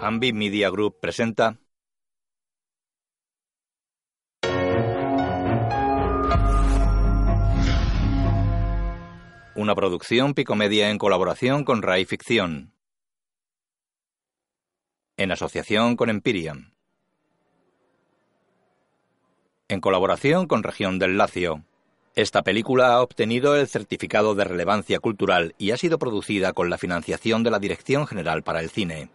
Ambi Media Group presenta una producción Picomedia en colaboración con Rai Ficción, en asociación con Empyrean, en colaboración con Región del Lacio. Esta película ha obtenido el certificado de relevancia cultural y ha sido producida con la financiación de la Dirección General para el Cine.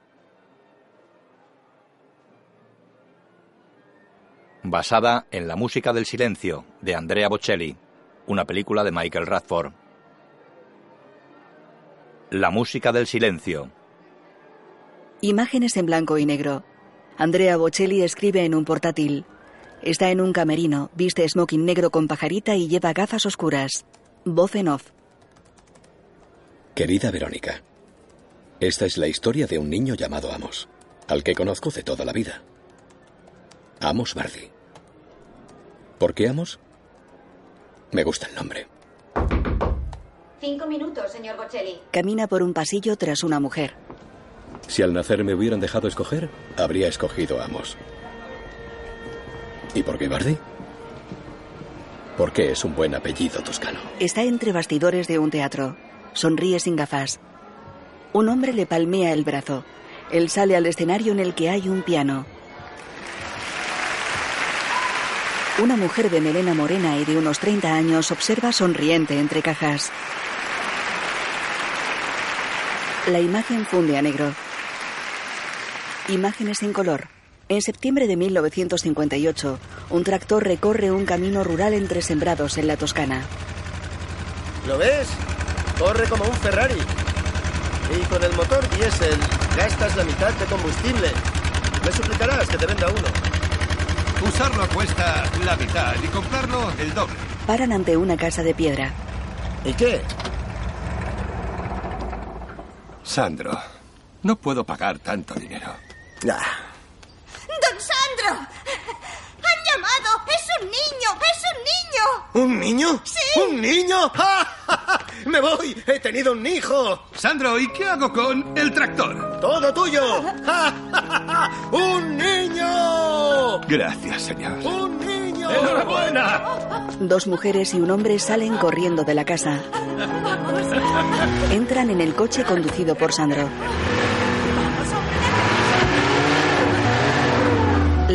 basada en La música del silencio de Andrea Bocelli, una película de Michael Radford. La música del silencio. Imágenes en blanco y negro. Andrea Bocelli escribe en un portátil. Está en un camerino, viste smoking negro con pajarita y lleva gafas oscuras. Voz en off. Querida Verónica, esta es la historia de un niño llamado Amos, al que conozco de toda la vida. Amos Bardi. ¿Por qué Amos? Me gusta el nombre. Cinco minutos, señor Bocelli. Camina por un pasillo tras una mujer. Si al nacer me hubieran dejado escoger, habría escogido Amos. ¿Y por qué Bardi? Porque es un buen apellido toscano. Está entre bastidores de un teatro. Sonríe sin gafas. Un hombre le palmea el brazo. Él sale al escenario en el que hay un piano. Una mujer de melena morena y de unos 30 años observa sonriente entre cajas. La imagen funde a negro. Imágenes en color. En septiembre de 1958, un tractor recorre un camino rural entre sembrados en la Toscana. ¿Lo ves? Corre como un Ferrari. Y con el motor diésel gastas la mitad de combustible. Me suplicarás que te venda uno. Usarlo cuesta la mitad y comprarlo el doble. Paran ante una casa de piedra. ¿Y qué? Sandro, no puedo pagar tanto dinero. Ah, ¡Don Sandro! ¡Han llamado! ¡Es un niño! ¡Es un niño! ¿Un niño? Sí. ¿Un niño? ¡Ja! ¡Me voy! ¡He tenido un hijo! Sandro, ¿y qué hago con el tractor? ¡Todo tuyo! ¡Ja! ¡Un niño! Gracias, señor. ¡Un niño! ¡Enhorabuena! Dos mujeres y un hombre salen corriendo de la casa. Entran en el coche conducido por Sandro.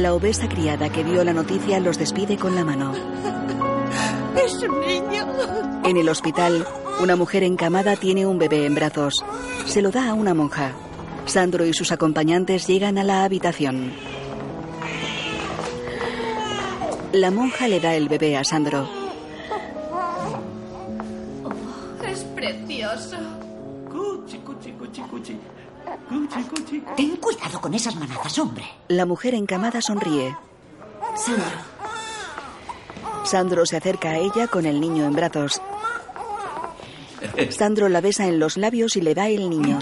La obesa criada que vio la noticia los despide con la mano. ¡Es un niño! En el hospital, una mujer encamada tiene un bebé en brazos. Se lo da a una monja. Sandro y sus acompañantes llegan a la habitación. La monja le da el bebé a Sandro. Es precioso. Ten cuidado con esas manazas, hombre. La mujer encamada sonríe. Sandro, Sandro se acerca a ella con el niño en brazos. Sandro la besa en los labios y le da el niño.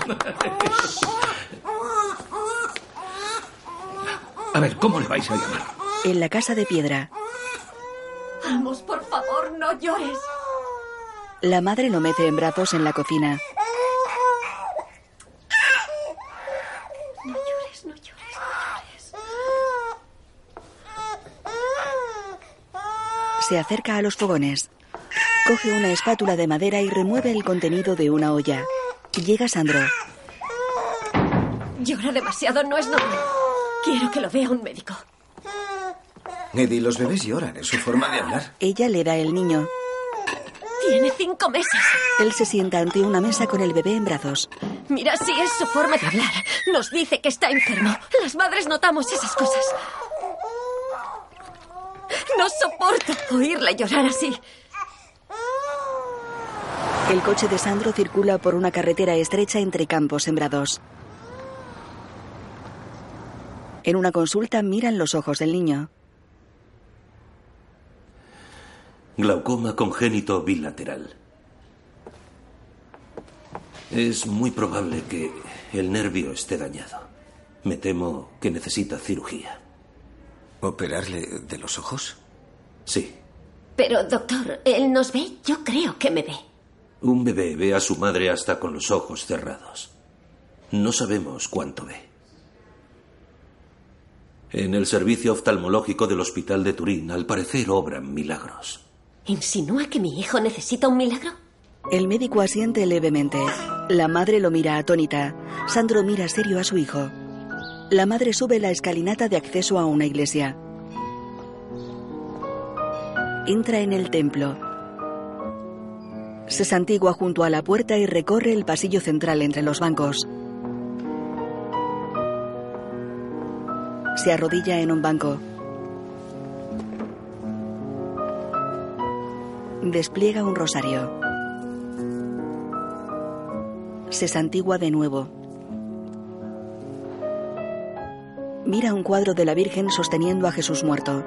A ver, ¿cómo le vais a llamar? En la casa de piedra, Vamos, por favor, no llores. la madre lo mece en brazos en la cocina. No llores, no llores, no llores. Se acerca a los fogones. Coge una espátula de madera y remueve el contenido de una olla. Llega Sandro. Llora demasiado, no es normal. Quiero que lo vea un médico. Eddie, los bebés lloran, es su forma de hablar. Ella le da el niño. Tiene cinco meses. Él se sienta ante una mesa con el bebé en brazos. Mira, si es su forma de hablar. Nos dice que está enfermo. Las madres notamos esas cosas. No soporto oírle llorar así. El coche de Sandro circula por una carretera estrecha entre campos sembrados. En una consulta miran los ojos del niño. Glaucoma congénito bilateral. Es muy probable que el nervio esté dañado. Me temo que necesita cirugía. ¿Operarle de los ojos? Sí. Pero, doctor, ¿él nos ve? Yo creo que me ve. Un bebé ve a su madre hasta con los ojos cerrados. No sabemos cuánto ve. En el servicio oftalmológico del Hospital de Turín, al parecer, obran milagros. ¿Insinúa que mi hijo necesita un milagro? El médico asiente levemente. La madre lo mira atónita. Sandro mira serio a su hijo. La madre sube la escalinata de acceso a una iglesia. Entra en el templo. Se santigua junto a la puerta y recorre el pasillo central entre los bancos. Se arrodilla en un banco. Despliega un rosario. Se santigua de nuevo. Mira un cuadro de la Virgen sosteniendo a Jesús muerto.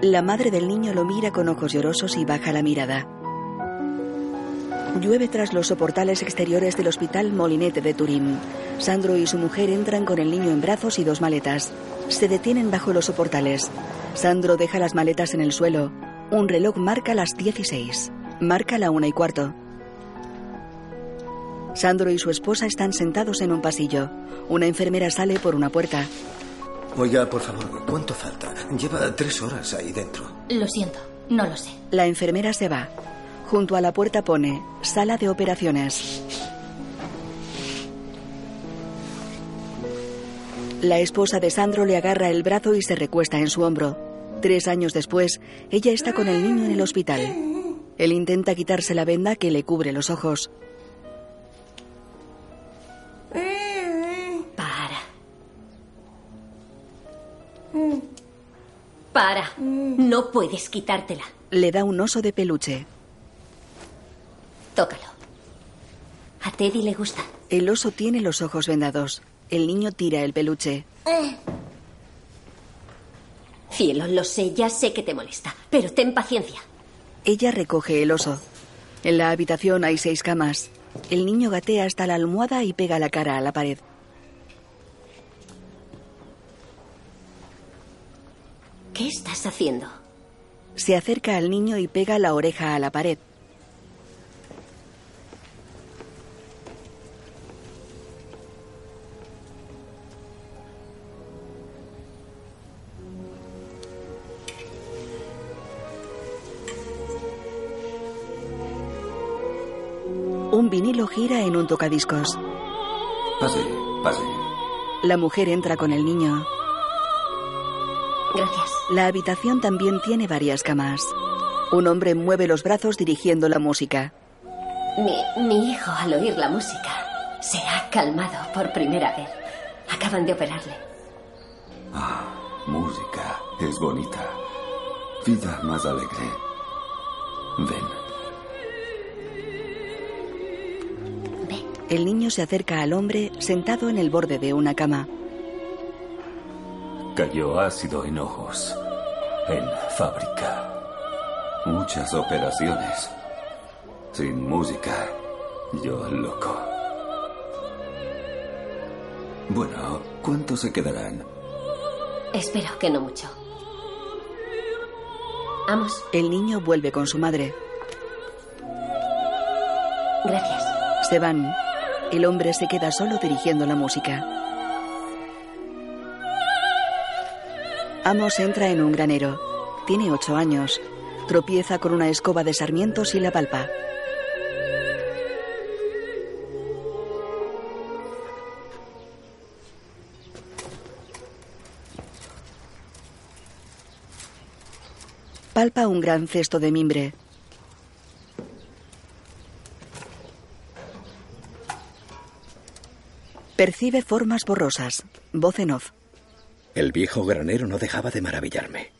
La madre del niño lo mira con ojos llorosos y baja la mirada. Llueve tras los soportales exteriores del hospital Molinete de Turín. Sandro y su mujer entran con el niño en brazos y dos maletas. Se detienen bajo los soportales. Sandro deja las maletas en el suelo. Un reloj marca las 16. Marca la una y cuarto. Sandro y su esposa están sentados en un pasillo. Una enfermera sale por una puerta. Oiga, por favor, ¿cuánto falta? Lleva tres horas ahí dentro. Lo siento, no lo sé. La enfermera se va. Junto a la puerta pone Sala de operaciones. La esposa de Sandro le agarra el brazo y se recuesta en su hombro. Tres años después, ella está con el niño en el hospital. Él intenta quitarse la venda que le cubre los ojos. Para. Para. No puedes quitártela. Le da un oso de peluche. Tócalo. A Teddy le gusta. El oso tiene los ojos vendados. El niño tira el peluche. Cielo, lo sé, ya sé que te molesta, pero ten paciencia. Ella recoge el oso. En la habitación hay seis camas. El niño gatea hasta la almohada y pega la cara a la pared. ¿Qué estás haciendo? Se acerca al niño y pega la oreja a la pared. Vinilo gira en un tocadiscos. Pase, pase. La mujer entra con el niño. Gracias. La habitación también tiene varias camas. Un hombre mueve los brazos dirigiendo la música. Mi, mi hijo, al oír la música, se ha calmado por primera vez. Acaban de operarle. Ah, música. Es bonita. Vida más alegre. Ven. El niño se acerca al hombre sentado en el borde de una cama. Cayó ácido en ojos. En fábrica. Muchas operaciones. Sin música. Yo loco. Bueno, ¿cuántos se quedarán? Espero que no mucho. Vamos. El niño vuelve con su madre. Gracias. Se van. El hombre se queda solo dirigiendo la música. Amos entra en un granero. Tiene ocho años. Tropieza con una escoba de sarmientos y la palpa. Palpa un gran cesto de mimbre. Percibe formas borrosas. Voz en off. El viejo granero no dejaba de maravillarme.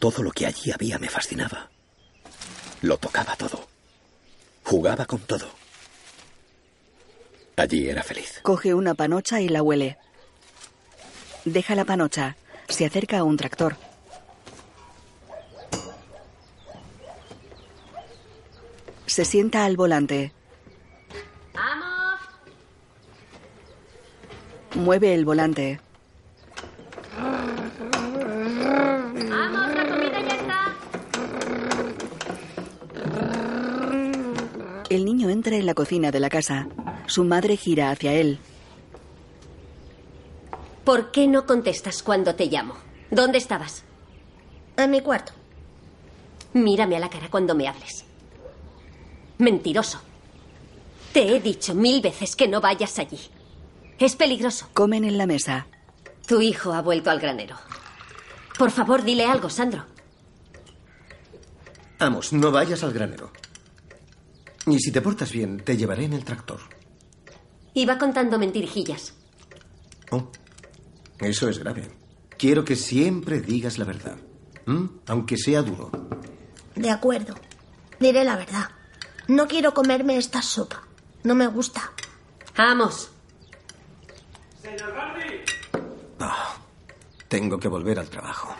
Todo lo que allí había me fascinaba. Lo tocaba todo. Jugaba con todo. Allí era feliz. Coge una panocha y la huele. Deja la panocha. Se acerca a un tractor. Se sienta al volante. Mueve el volante. ¡Vamos, la comida ya está! El niño entra en la cocina de la casa. Su madre gira hacia él. ¿Por qué no contestas cuando te llamo? ¿Dónde estabas? En mi cuarto. Mírame a la cara cuando me hables. Mentiroso. Te he dicho mil veces que no vayas allí. Es peligroso. Comen en la mesa. Tu hijo ha vuelto al granero. Por favor, dile algo, Sandro. Vamos, no vayas al granero. Y si te portas bien, te llevaré en el tractor. Iba contando mentirijillas. Oh, eso es grave. Quiero que siempre digas la verdad. ¿m? Aunque sea duro. De acuerdo. Diré la verdad. No quiero comerme esta sopa. No me gusta. Vamos. Ah, tengo que volver al trabajo.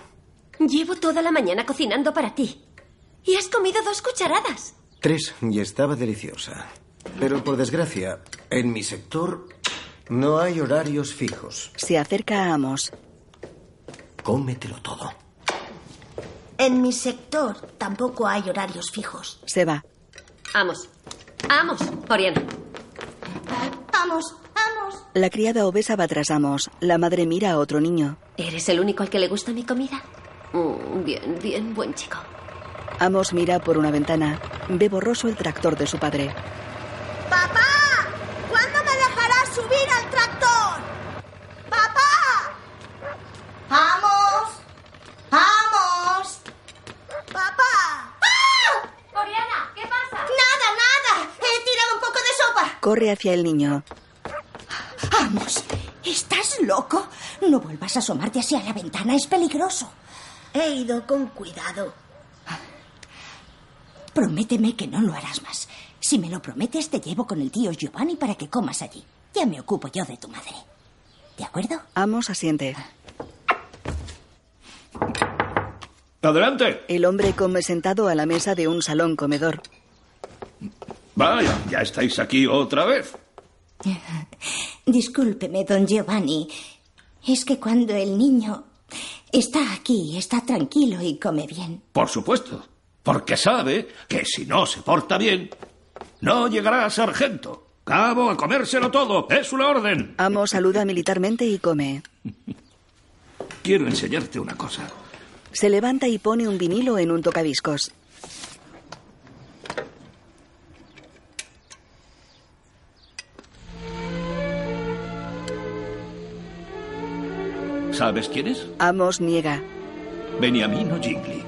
Llevo toda la mañana cocinando para ti. Y has comido dos cucharadas. Tres, y estaba deliciosa. Pero por desgracia, en mi sector no hay horarios fijos. Se acerca a Amos. Cómetelo todo. En mi sector tampoco hay horarios fijos. Se va. Vamos. Vamos, Oriana. Vamos, vamos. La criada obesa va tras Amos. La madre mira a otro niño. ¿Eres el único al que le gusta mi comida? Mm, bien, bien, buen chico. Amos mira por una ventana. Ve borroso el tractor de su padre. ¡Papá! ¿Cuándo me dejarás subir al tractor? ¡Papá! ¡Vamos! ¡Vamos! ¡Papá! ¡Ah! Oriana, ¿qué pasa? ¡Nada, nada! He tirado un poco de sopa. Corre hacia el niño. Vamos, ¿estás loco? No vuelvas a asomarte hacia la ventana, es peligroso. He ido con cuidado. Prométeme que no lo harás más. Si me lo prometes, te llevo con el tío Giovanni para que comas allí. Ya me ocupo yo de tu madre. ¿De acuerdo? Amos asiente. Adelante. El hombre come sentado a la mesa de un salón comedor. Vaya, ya estáis aquí otra vez. Discúlpeme, don Giovanni. Es que cuando el niño está aquí, está tranquilo y come bien. Por supuesto. Porque sabe que si no se porta bien, no llegará a sargento. Cabo a comérselo todo. Es una orden. Amos saluda militarmente y come. Quiero enseñarte una cosa. Se levanta y pone un vinilo en un tocadiscos. ¿Sabes quién es? Amos niega. Beniamino Gigli.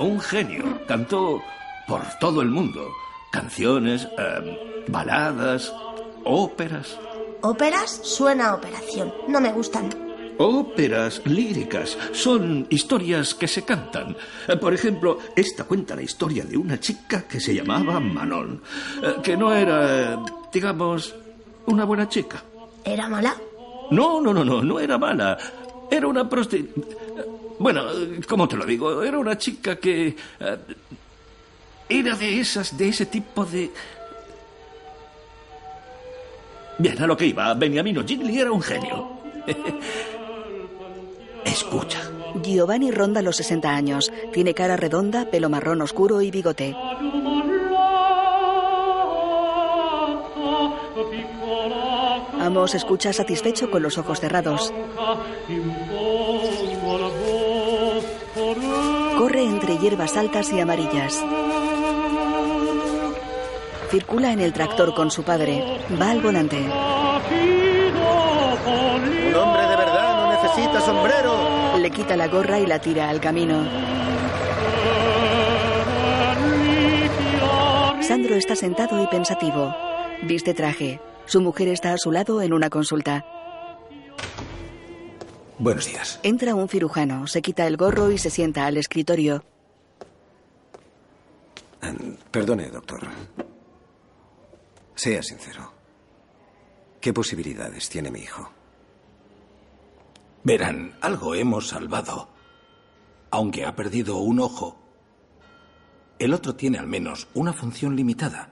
Un genio. Cantó por todo el mundo. Canciones, eh, baladas, óperas. ¿Óperas? Suena a operación. No me gustan. Óperas líricas son historias que se cantan. Eh, Por ejemplo, esta cuenta la historia de una chica que se llamaba Manon, eh, que no era, digamos, una buena chica. ¿Era mala? No, no, no, no, no era mala. Era una prosti... Bueno, ¿cómo te lo digo? Era una chica que... eh, era de esas, de ese tipo de... Bien, a lo que iba. Beniamino Gigli era un genio. Escucha. Giovanni ronda los 60 años. Tiene cara redonda, pelo marrón oscuro y bigote. Amos escucha satisfecho con los ojos cerrados. Corre entre hierbas altas y amarillas. Circula en el tractor con su padre. Va al volante. Un hombre de verdad no necesita sombrero. Le quita la gorra y la tira al camino. Sandro está sentado y pensativo. Viste traje. Su mujer está a su lado en una consulta. Buenos días. Entra un cirujano, se quita el gorro y se sienta al escritorio. Perdone, doctor. Sea sincero. ¿Qué posibilidades tiene mi hijo? Verán, algo hemos salvado. Aunque ha perdido un ojo, el otro tiene al menos una función limitada.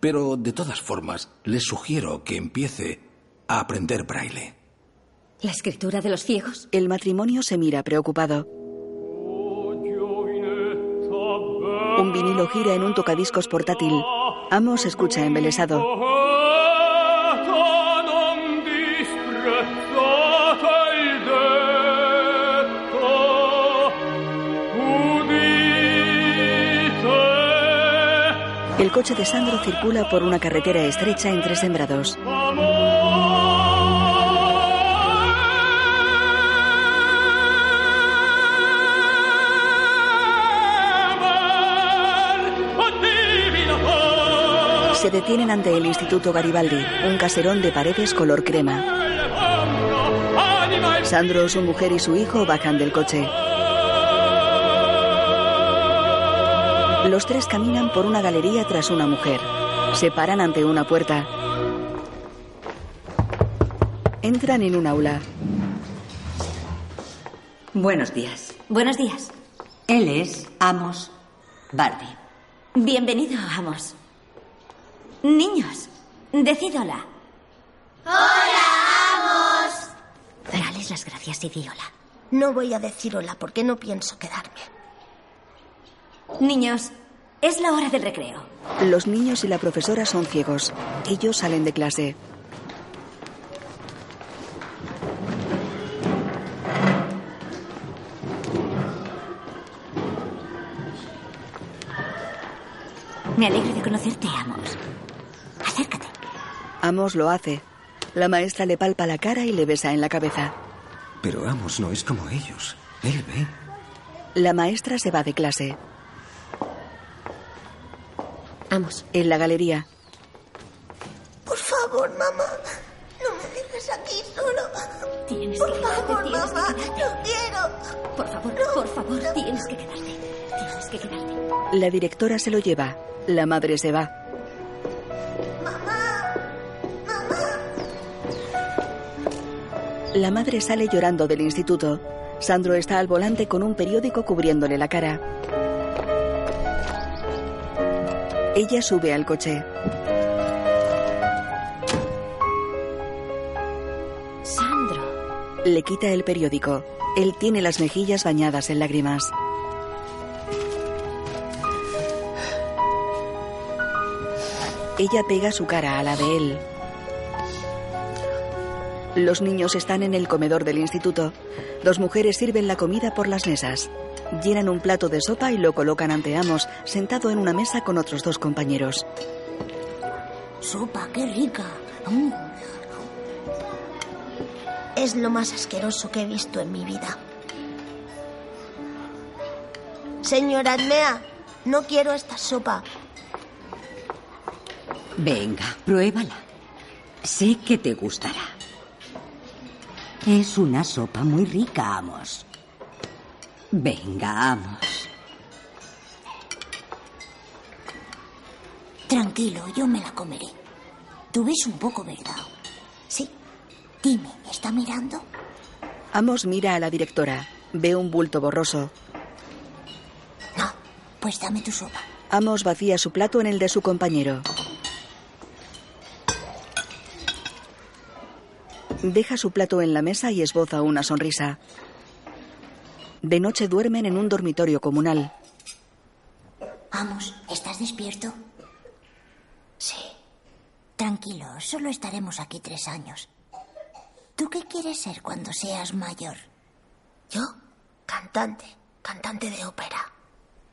Pero de todas formas, les sugiero que empiece a aprender braille. ¿La escritura de los ciegos? El matrimonio se mira preocupado. Un vinilo gira en un tocadiscos portátil. Amos escucha embelesado. El coche de Sandro circula por una carretera estrecha entre sembrados. Se detienen ante el Instituto Garibaldi, un caserón de paredes color crema. Sandro, su mujer y su hijo bajan del coche. Los tres caminan por una galería tras una mujer. Se paran ante una puerta. Entran en un aula. Buenos días. Buenos días. Él es Amos Bardi. Bienvenido, Amos. Niños, decid hola. ¡Hola, Amos! Dales las gracias y di hola. No voy a decir hola porque no pienso quedarme. Niños, es la hora del recreo. Los niños y la profesora son ciegos. Ellos salen de clase. Me alegro de conocerte, Amos. Acércate. Amos lo hace. La maestra le palpa la cara y le besa en la cabeza. Pero Amos no es como ellos. Él ve. La maestra se va de clase. Amos. En la galería. Por favor, mamá. No me dejes aquí solo. Tienes Por que quedarte, favor, tienes que mamá. quedarte. No quiero. Por favor, por favor, tienes que quedarte. Tienes que quedarte. La directora se lo lleva. La madre se va. La madre sale llorando del instituto. Sandro está al volante con un periódico cubriéndole la cara. Ella sube al coche. Sandro. Le quita el periódico. Él tiene las mejillas bañadas en lágrimas. Ella pega su cara a la de él. Los niños están en el comedor del instituto. Dos mujeres sirven la comida por las mesas. Llenan un plato de sopa y lo colocan ante Amos, sentado en una mesa con otros dos compañeros. Sopa, qué rica. Mm. Es lo más asqueroso que he visto en mi vida. Señora Admea, no quiero esta sopa. Venga, pruébala. Sé que te gustará. Es una sopa muy rica, Amos. Venga, Amos. Tranquilo, yo me la comeré. Tú ves un poco, ¿verdad? Sí. Dime, ¿está mirando? Amos mira a la directora. Ve un bulto borroso. Pues dame tu sopa. Amos vacía su plato en el de su compañero. Deja su plato en la mesa y esboza una sonrisa. De noche duermen en un dormitorio comunal. Vamos, ¿estás despierto? Sí. Tranquilo, solo estaremos aquí tres años. ¿Tú qué quieres ser cuando seas mayor? Yo, cantante, cantante de ópera,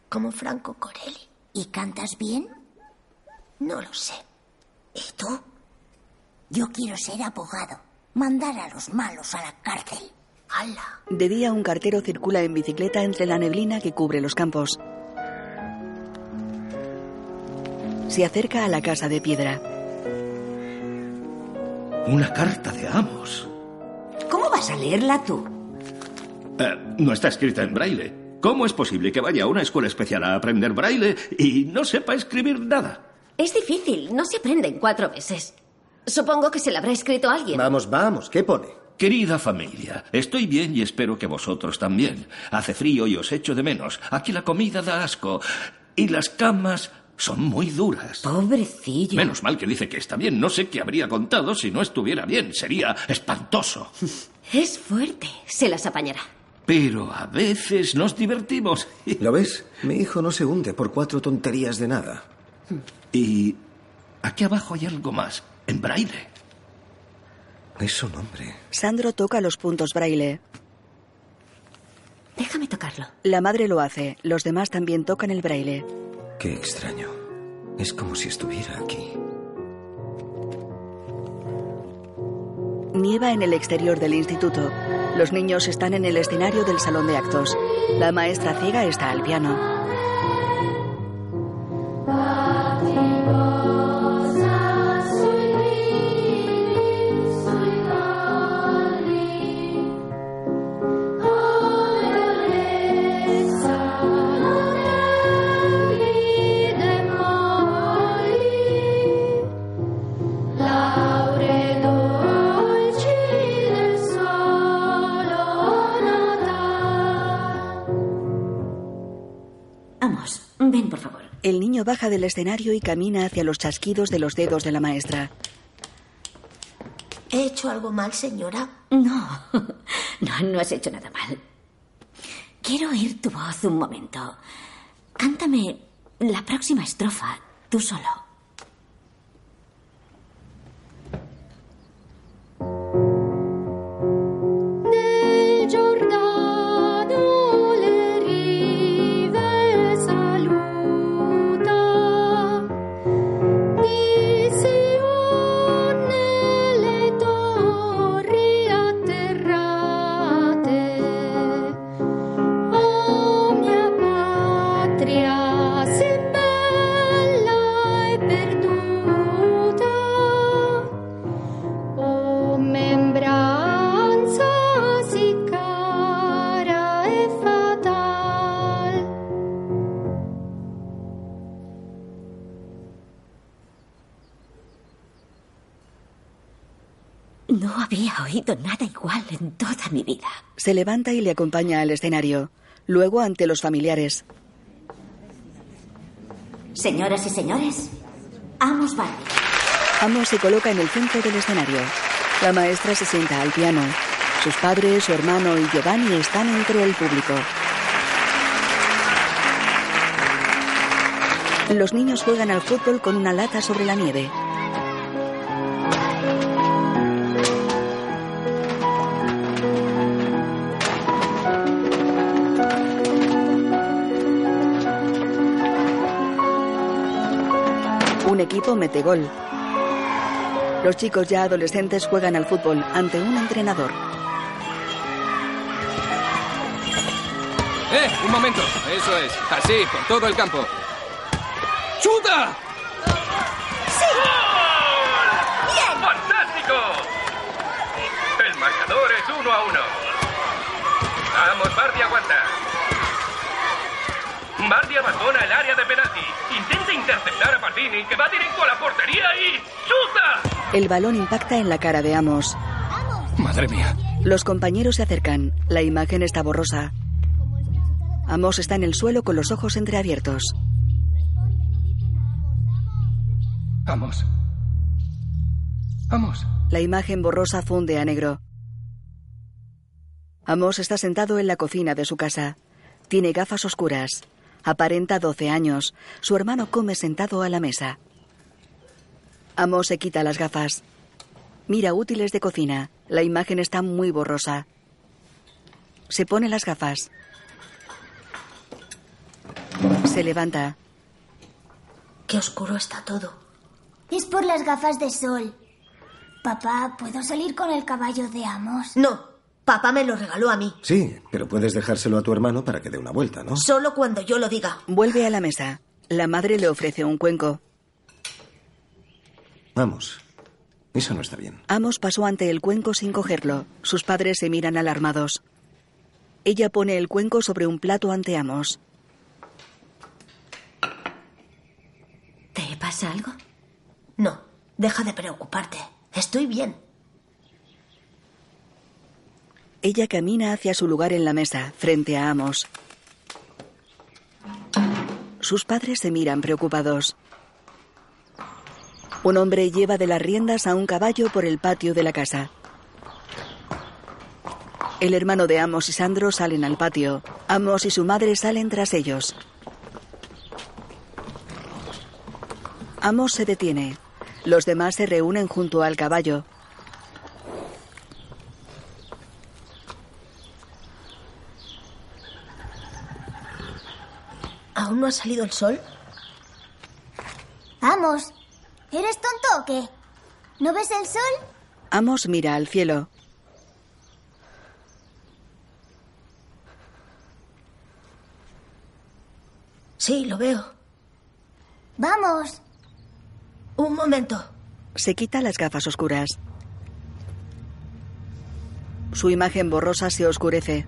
como Franco Corelli. ¿Y cantas bien? No lo sé. ¿Y tú? Yo quiero ser abogado, mandar a los malos a la cárcel. ¡Hala! De día un cartero circula en bicicleta entre la neblina que cubre los campos. Se acerca a la casa de piedra. Una carta de Amos. ¿Cómo vas a leerla tú? Eh, no está escrita en braille. ¿Cómo es posible que vaya a una escuela especial a aprender braille y no sepa escribir nada? Es difícil, no se aprende en cuatro meses. Supongo que se la habrá escrito alguien. Vamos, vamos, ¿qué pone? Querida familia, estoy bien y espero que vosotros también. Hace frío y os echo de menos. Aquí la comida da asco y las camas son muy duras. Pobrecillo. Menos mal que dice que está bien. No sé qué habría contado si no estuviera bien. Sería espantoso. Es fuerte, se las apañará. Pero a veces nos divertimos. ¿Lo ves? Mi hijo no se hunde por cuatro tonterías de nada. ¿Y aquí abajo hay algo más, en braille. Es un hombre. Sandro toca los puntos braille. Déjame tocarlo. La madre lo hace. Los demás también tocan el braille. Qué extraño. Es como si estuviera aquí. Nieva en el exterior del instituto. Los niños están en el escenario del salón de actos. La maestra ciega está al piano. Baja del escenario y camina hacia los chasquidos de los dedos de la maestra. ¿He hecho algo mal, señora? No, no, no has hecho nada mal. Quiero oír tu voz un momento. Cántame la próxima estrofa, tú solo. Nada igual en toda mi vida. Se levanta y le acompaña al escenario. Luego ante los familiares. Señoras y señores, Amos Barbie. Amos se coloca en el centro del escenario. La maestra se sienta al piano. Sus padres, su hermano y Giovanni están entre el público. Los niños juegan al fútbol con una lata sobre la nieve. Un equipo mete gol. Los chicos ya adolescentes juegan al fútbol ante un entrenador. ¡Eh! Un momento. Eso es. Así, por todo el campo. ¡Chuta! ¡Fantástico! El marcador es uno a uno. Vamos, Bardi, aguanta. Bardi abandona el área de penalti. Intenta interceptar a Pardini, que va directo a la portería y... ¡Chuta! El balón impacta en la cara de Amos. Madre mía. Los compañeros se acercan. La imagen está borrosa. Amos está en el suelo con los ojos entreabiertos. Vamos. Vamos. La imagen borrosa funde a negro. Amos está sentado en la cocina de su casa. Tiene gafas oscuras. Aparenta 12 años. Su hermano come sentado a la mesa. Amos se quita las gafas. Mira útiles de cocina. La imagen está muy borrosa. Se pone las gafas. Se levanta. Qué oscuro está todo. Es por las gafas de sol. Papá, ¿puedo salir con el caballo de Amos? No, papá me lo regaló a mí. Sí, pero puedes dejárselo a tu hermano para que dé una vuelta, ¿no? Solo cuando yo lo diga. Vuelve a la mesa. La madre le ofrece un cuenco. Vamos. Eso no está bien. Amos pasó ante el cuenco sin cogerlo. Sus padres se miran alarmados. Ella pone el cuenco sobre un plato ante Amos. ¿Te pasa algo? No, deja de preocuparte. Estoy bien. Ella camina hacia su lugar en la mesa, frente a Amos. Sus padres se miran preocupados. Un hombre lleva de las riendas a un caballo por el patio de la casa. El hermano de Amos y Sandro salen al patio. Amos y su madre salen tras ellos. Amos se detiene. Los demás se reúnen junto al caballo. ¿Aún no ha salido el sol? Vamos. ¿Eres tonto o qué? ¿No ves el sol? Amos mira al cielo. Sí, lo veo. Vamos. Un momento. Se quita las gafas oscuras. Su imagen borrosa se oscurece.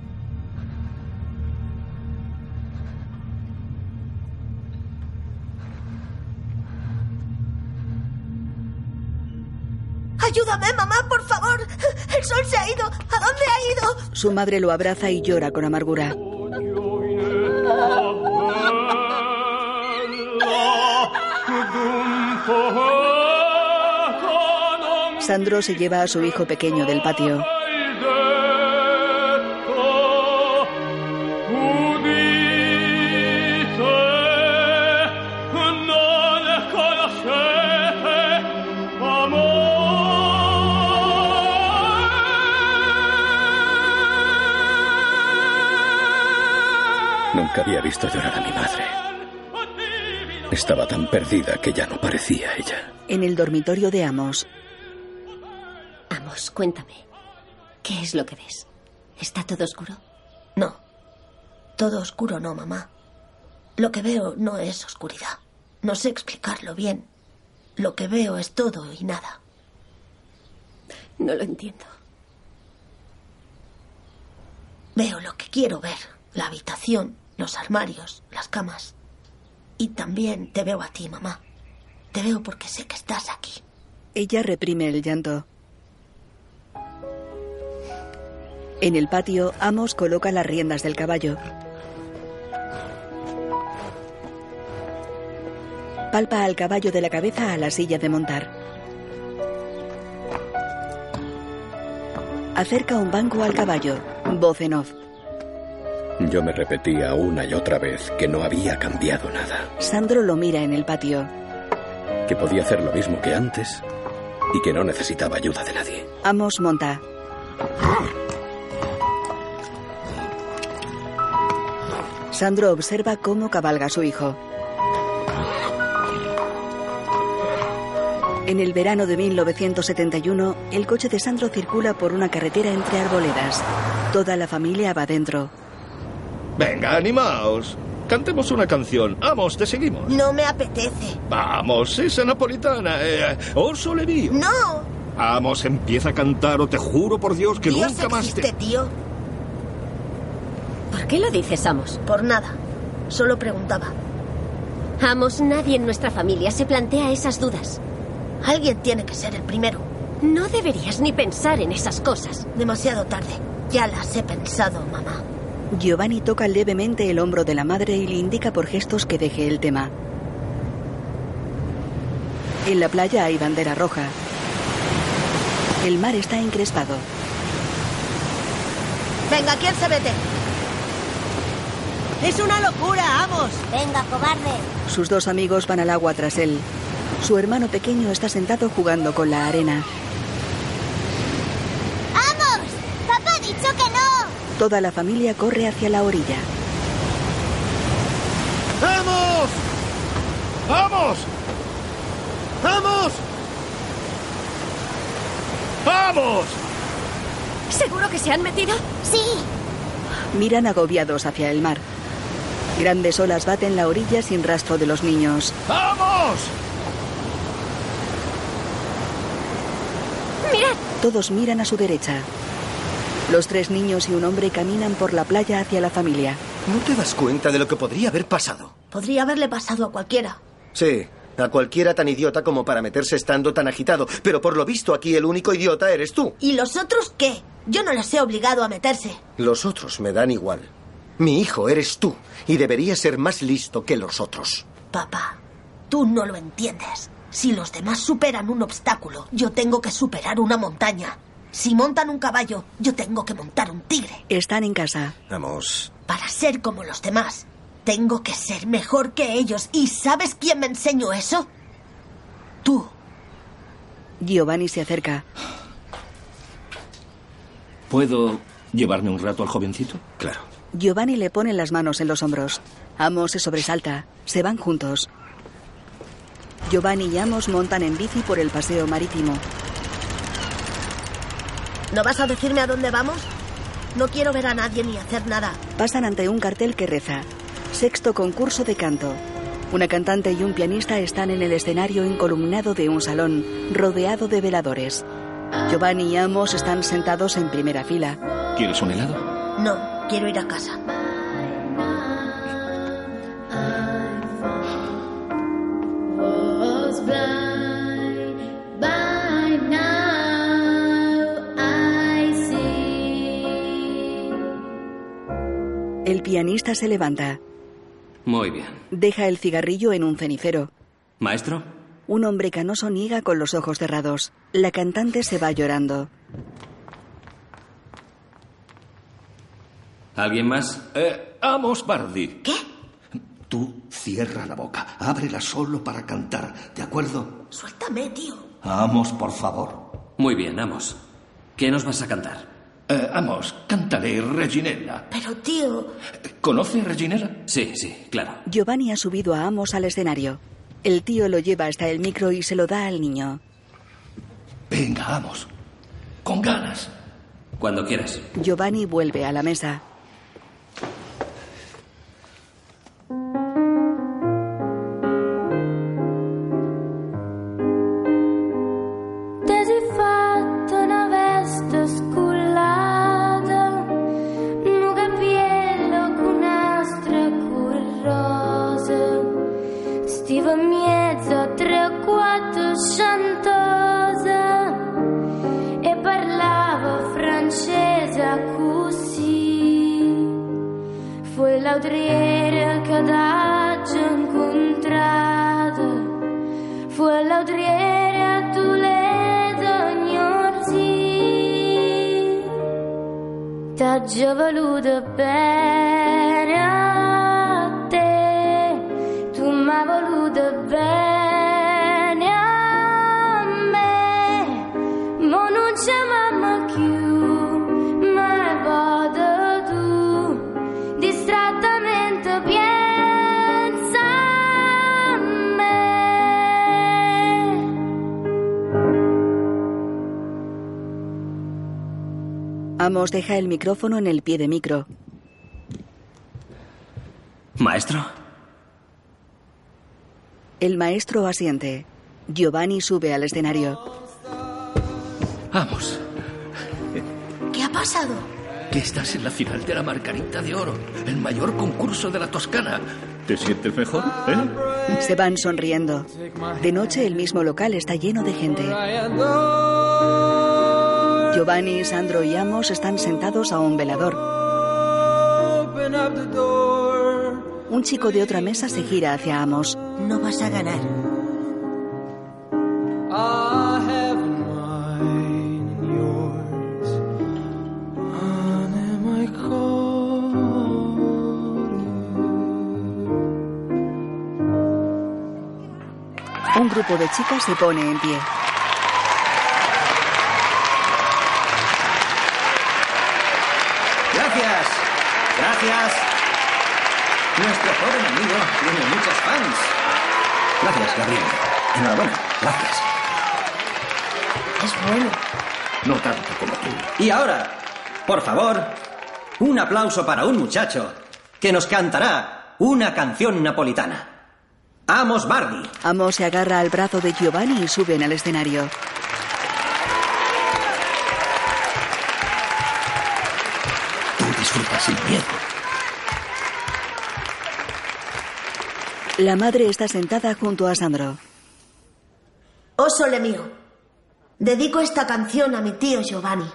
Ayúdame, mamá, por favor. El sol se ha ido. ¿A dónde ha ido? Su madre lo abraza y llora con amargura. Sandro se lleva a su hijo pequeño del patio. Nunca había visto llorar a mi madre. Estaba tan perdida que ya no parecía ella. En el dormitorio de Amos, Amos, cuéntame. ¿Qué es lo que ves? ¿Está todo oscuro? No. Todo oscuro no, mamá. Lo que veo no es oscuridad. No sé explicarlo bien. Lo que veo es todo y nada. No lo entiendo. Veo lo que quiero ver. La habitación, los armarios, las camas. Y también te veo a ti, mamá. Te veo porque sé que estás aquí. ella reprime el llanto. En el patio, Amos coloca las riendas del caballo. Palpa al caballo de la cabeza a la silla de montar. Acerca un banco al caballo. Voz en off. Yo me repetía una y otra vez que no había cambiado nada, Sandro lo mira en el patio. que podía hacer lo mismo que antes y que no necesitaba ayuda de nadie. Amos monta. Sandro observa cómo cabalga su hijo. En el verano de 1971, el coche de Sandro circula por una carretera entre arboledas. Toda la familia va dentro. Venga, animaos. Cantemos una canción. Vamos, te seguimos. No me apetece. Vamos, esa napolitana. Eh, Orso le Dio. No. Vamos, empieza a cantar o te juro por Dios que Dios nunca más te... tío. ¿Por qué lo dices, Amos? Por nada. Solo preguntaba. Amos, nadie en nuestra familia se plantea esas dudas. Alguien tiene que ser el primero. No deberías ni pensar en esas cosas. Demasiado tarde. Ya las he pensado, mamá. Giovanni toca levemente el hombro de la madre y le indica por gestos que deje el tema. En la playa hay bandera roja. El mar está encrespado. Venga, ¿quién se mete? ¡Es una locura, vamos! Venga, cobarde. Sus dos amigos van al agua tras él. Su hermano pequeño está sentado jugando con la arena. ¡Vamos! ¡Papá ha dicho que no! Toda la familia corre hacia la orilla. ¡Vamos! ¡Vamos! ¡Vamos! ¡Vamos! ¿Seguro que se han metido? Sí. Miran agobiados hacia el mar. Grandes olas baten la orilla sin rastro de los niños. ¡Vamos! ¡Mirad! Todos miran a su derecha. Los tres niños y un hombre caminan por la playa hacia la familia. ¿No te das cuenta de lo que podría haber pasado? Podría haberle pasado a cualquiera. Sí, a cualquiera tan idiota como para meterse estando tan agitado. Pero por lo visto aquí el único idiota eres tú. ¿Y los otros qué? Yo no les he obligado a meterse. Los otros me dan igual. Mi hijo eres tú y deberías ser más listo que los otros. Papá, tú no lo entiendes. Si los demás superan un obstáculo, yo tengo que superar una montaña. Si montan un caballo, yo tengo que montar un tigre. Están en casa. Vamos. Para ser como los demás, tengo que ser mejor que ellos. ¿Y sabes quién me enseñó eso? Tú. Giovanni se acerca. ¿Puedo llevarme un rato al jovencito? Claro. Giovanni le pone las manos en los hombros. Amos se sobresalta. Se van juntos. Giovanni y Amos montan en bici por el paseo marítimo. ¿No vas a decirme a dónde vamos? No quiero ver a nadie ni hacer nada. Pasan ante un cartel que reza. Sexto concurso de canto. Una cantante y un pianista están en el escenario incolumnado de un salón, rodeado de veladores. Giovanni y Amos están sentados en primera fila. ¿Quieres un helado? No, quiero ir a casa. El pianista se levanta. Muy bien. Deja el cigarrillo en un cenicero. ¿Maestro? Un hombre canoso niega con los ojos cerrados. La cantante se va llorando. ¿Alguien más? Eh, Amos Bardi. ¿Qué? Tú cierra la boca. Ábrela solo para cantar, ¿de acuerdo? Suéltame, tío. Amos, por favor. Muy bien, Amos. ¿Qué nos vas a cantar? Eh, Amos, cántale Reginella. Pero, tío. ¿Conoce a Reginella? Sí, sí, claro. Giovanni ha subido a Amos al escenario. El tío lo lleva hasta el micro y se lo da al niño. Venga, Amos. Con ganas. Cuando quieras. Giovanni vuelve a la mesa. L'autriere che t'ha incontrato. Fu l'autriere a Toledo ignorsi T'ha già voluto bene Amos deja el micrófono en el pie de micro. ¿Maestro? El maestro asiente. Giovanni sube al escenario. Amos, ¿Qué ha pasado? que estás en la final de la Margarita de Oro, el mayor concurso de la Toscana. ¿Te sientes mejor? ¿Eh? Se van sonriendo. De noche el mismo local está lleno de gente. Giovanni, Sandro y Amos están sentados a un velador. Un chico de otra mesa se gira hacia Amos. No vas a ganar. Un grupo de chicas se pone en pie. Gracias. Gracias. Nuestro joven amigo tiene muchos fans. Gracias, Gabriel. Enhorabuena. Gracias. Es bueno. No tanto como tú. Y ahora, por favor, un aplauso para un muchacho que nos cantará una canción napolitana. Amos Bardi. Amos se agarra al brazo de Giovanni y suben al escenario. Tú disfrutas sin miedo. La madre está sentada junto a Sandro. Oh sole mío. Dedico esta canción a mi tío Giovanni.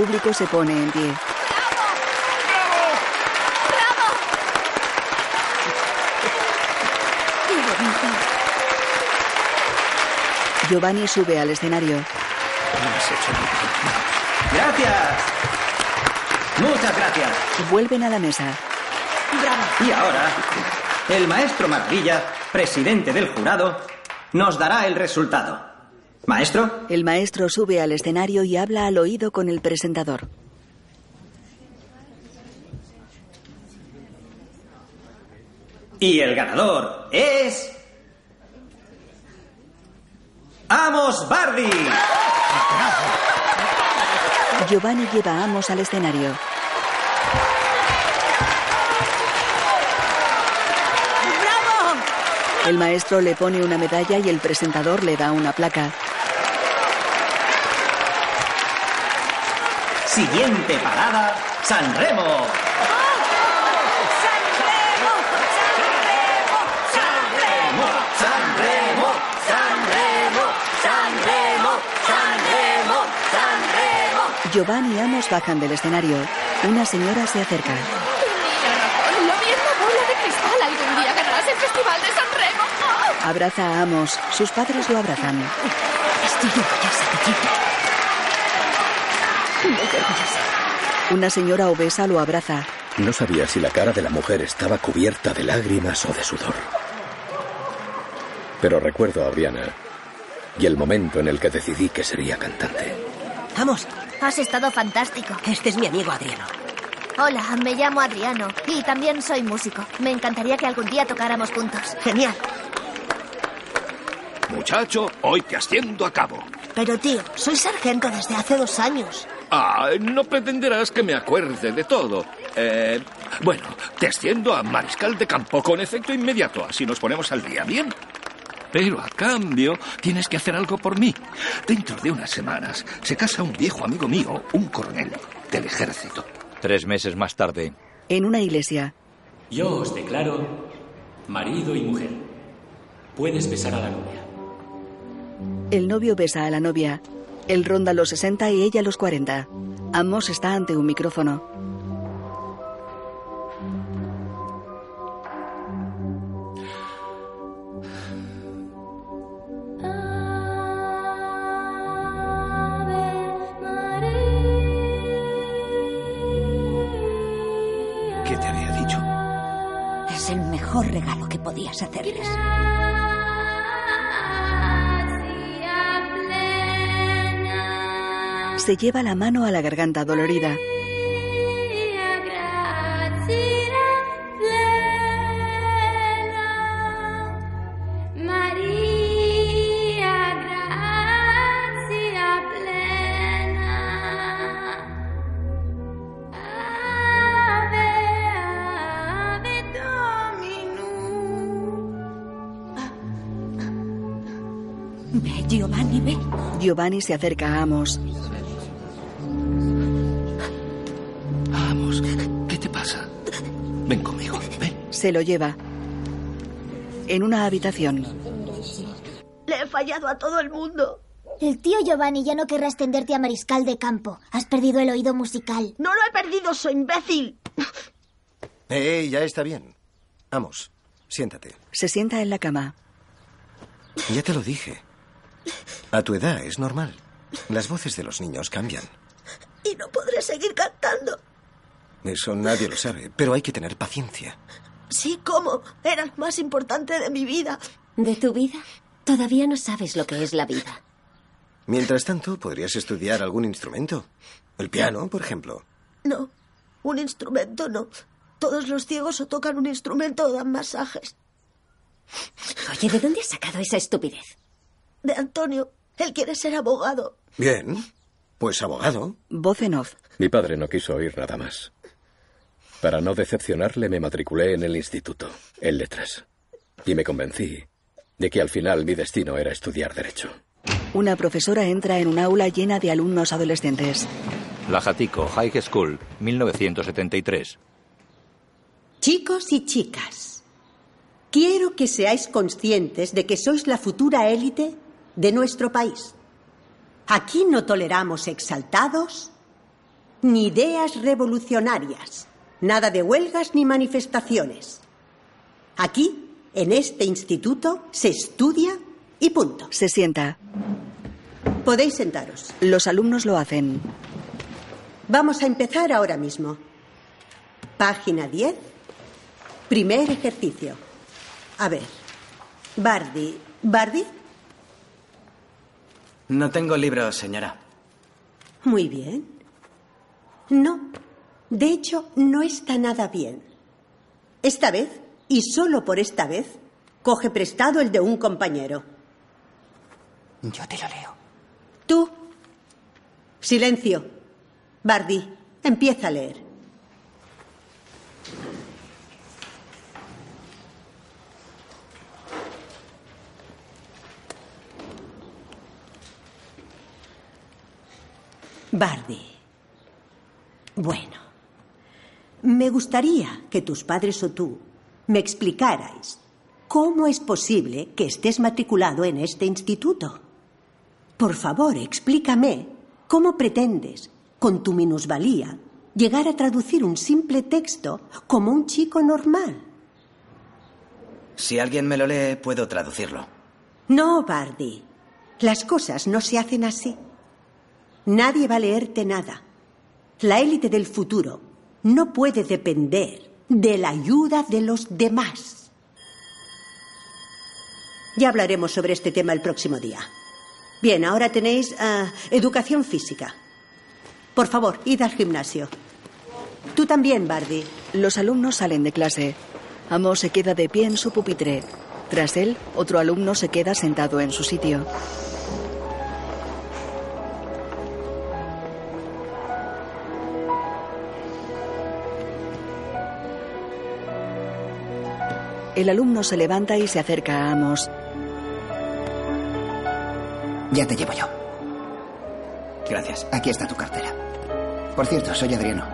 Público se pone en pie. ¡Qué bonito! Giovanni sube al escenario. Gracias. Muchas gracias. Vuelven a la mesa. Y ahora, el maestro Maravilla, presidente del jurado, nos dará el resultado. Maestro, El maestro sube al escenario y habla al oído con el presentador. y el ganador es... ¡Amos Bardi! Giovanni lleva a Amos al escenario. ¡Bravo! El maestro le pone una medalla y el presentador le da una placa. Siguiente parada, San Remo. San Remo, San Remo, San Remo, San Remo, San Remo. Giovanni y Amos bajan del escenario. Una señora se acerca. La vieja bola de cristal algún día ganarás el Festival de San Remo. Abraza a Amos. Sus padres lo abrazan. Estoy orgullosa de ti. Muy orgullosa. Una señora obesa lo abraza. No sabía si la cara de la mujer estaba cubierta de lágrimas o de sudor. Pero recuerdo a Brianna y el momento en el que decidí que sería cantante. Vamos, Has estado fantástico. este es mi amigo Adriano. Hola, me llamo Adriano y también soy músico. Me encantaría que algún día tocáramos juntos. Genial. Muchacho, hoy te asciendo a cabo. Pero tío, soy sargento desde hace dos años. Ah, no pretenderás que me acuerde de todo. Eh, bueno, te asciendo a mariscal de campo con efecto inmediato, así nos ponemos al día, ¿bien? Pero a cambio, tienes que hacer algo por mí. Dentro de unas semanas se casa un viejo amigo mío, un coronel del ejército. Tres meses más tarde, En una iglesia. Yo os declaro marido y mujer. Puedes besar a la novia. El novio besa a la novia. Él ronda los 60 y ella los 40. Amos está ante un micrófono. ¿Qué te había dicho? Es el mejor regalo que podías hacerles. Se lleva la mano a la garganta dolorida. Giovanni se acerca a Amos. Se lo lleva. En una habitación. Le he fallado a todo el mundo. El tío Giovanni ya no querrá extenderte a mariscal de campo. Has perdido el oído musical. No lo he perdido, soy imbécil. Eh, ya está bien. Vamos, siéntate. Se sienta en la cama. Ya te lo dije. A tu edad es normal. Las voces de los niños cambian. Y no podré seguir cantando. Eso nadie lo sabe, pero hay que tener paciencia. Sí, ¿cómo? Era lo más importante de mi vida. ¿De tu vida? Todavía no sabes lo que es la vida. Mientras tanto, podrías estudiar algún instrumento. El piano, por ejemplo. No, un instrumento no. Todos los ciegos o tocan un instrumento o dan masajes. Oye, ¿de dónde has sacado esa estupidez? De Antonio, él quiere ser abogado. Bien. Pues abogado. Voz en off. Mi padre no quiso oír nada más. Para no decepcionarle me matriculé en el instituto, en letras. Y me convencí de que al final mi destino era estudiar derecho. Una profesora entra en un aula llena de alumnos adolescentes. La Jatico High School, 1973. Chicos y chicas, quiero que seáis conscientes de que sois la futura élite de nuestro país. Aquí no toleramos exaltados ni ideas revolucionarias, nada de huelgas ni manifestaciones. Aquí, en este instituto, se estudia y punto. Se sienta. Podéis sentaros. Los alumnos lo hacen. Vamos a empezar ahora mismo. Página 10. Primer ejercicio. A ver. Bardi. ¿Bardi? No tengo libros, señora. Muy bien. No. De hecho, no está nada bien. Esta vez, y solo por esta vez, coge prestado el de un compañero. Yo te lo leo. Tú. Silencio. Bardi, empieza a leer. Bardi. Bueno, me gustaría que tus padres o tú me explicarais cómo es posible que estés matriculado en este instituto. Por favor, explícame cómo pretendes, con tu minusvalía, llegar a traducir un simple texto como un chico normal. Si alguien me lo lee, puedo traducirlo. No, Bardi. Las cosas no se hacen así. Nadie va a leerte nada. La élite del futuro no puede depender de la ayuda de los demás. Ya hablaremos sobre este tema el próximo día. Bien, ahora tenéis ah, educación física. Por favor, id al gimnasio. Tú también, Bardi. Los alumnos salen de clase. Amos se queda de pie en su pupitre. Tras él, otro alumno se queda sentado en su sitio. El alumno se levanta y se acerca a Amos. Ya te llevo yo. Gracias. Aquí está tu cartera. Por cierto, soy Adriano.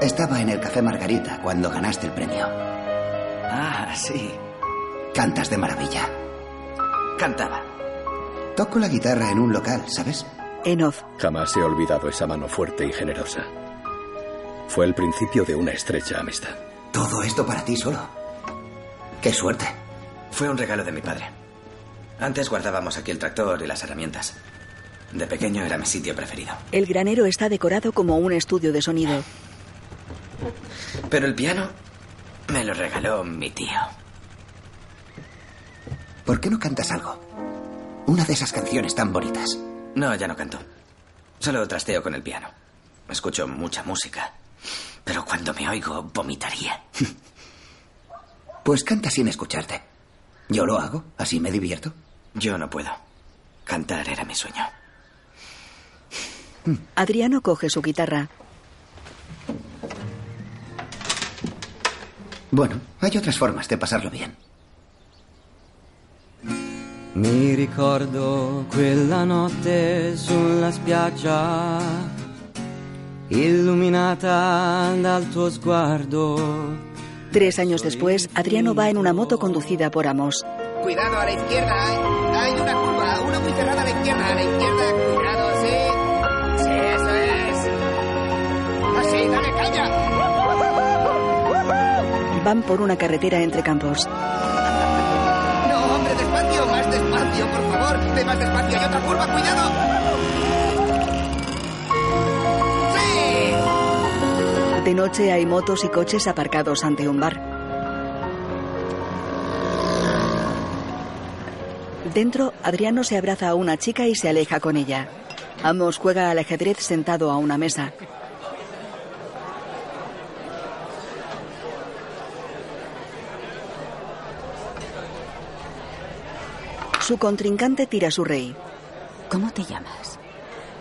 Estaba en el Café Margarita cuando ganaste el premio. Ah, sí. Cantas de maravilla. Cantaba. Toco la guitarra en un local, ¿sabes? En off. Jamás he olvidado esa mano fuerte y generosa. Fue el principio de una estrecha amistad. Todo esto para ti solo. ¡Qué suerte! Fue un regalo de mi padre. Antes guardábamos aquí el tractor y las herramientas. De pequeño era mi sitio preferido. El granero está decorado como un estudio de sonido. Pero el piano me lo regaló mi tío. ¿Por qué no cantas algo? Una de esas canciones tan bonitas. No, ya no canto. Solo trasteo con el piano. Escucho mucha música. Pero cuando me oigo, vomitaría. Pues canta sin escucharte. Yo lo hago, así me divierto. Yo no puedo. Cantar era mi sueño. Adriano coge su guitarra. Bueno, hay otras formas de pasarlo bien. Mi ricordo quella notte sulla spiaggia, illuminata dal tuo sguardo. Tres años después, Adriano va en una moto conducida por Amos. Cuidado a la izquierda, hay, hay una curva, una muy cerrada a la izquierda, a la izquierda, cuidado, sí. Sí, eso es. Así, dale caña. Van por una carretera entre campos. No, hombre, despacio, más despacio, por favor. Ve más despacio, hay otra curva, cuidado. De noche hay motos y coches aparcados ante un bar. Dentro, Adriano se abraza a una chica y se aleja con ella. Amos juega al ajedrez sentado a una mesa. Su contrincante tira su rey. ¿Cómo te llamas?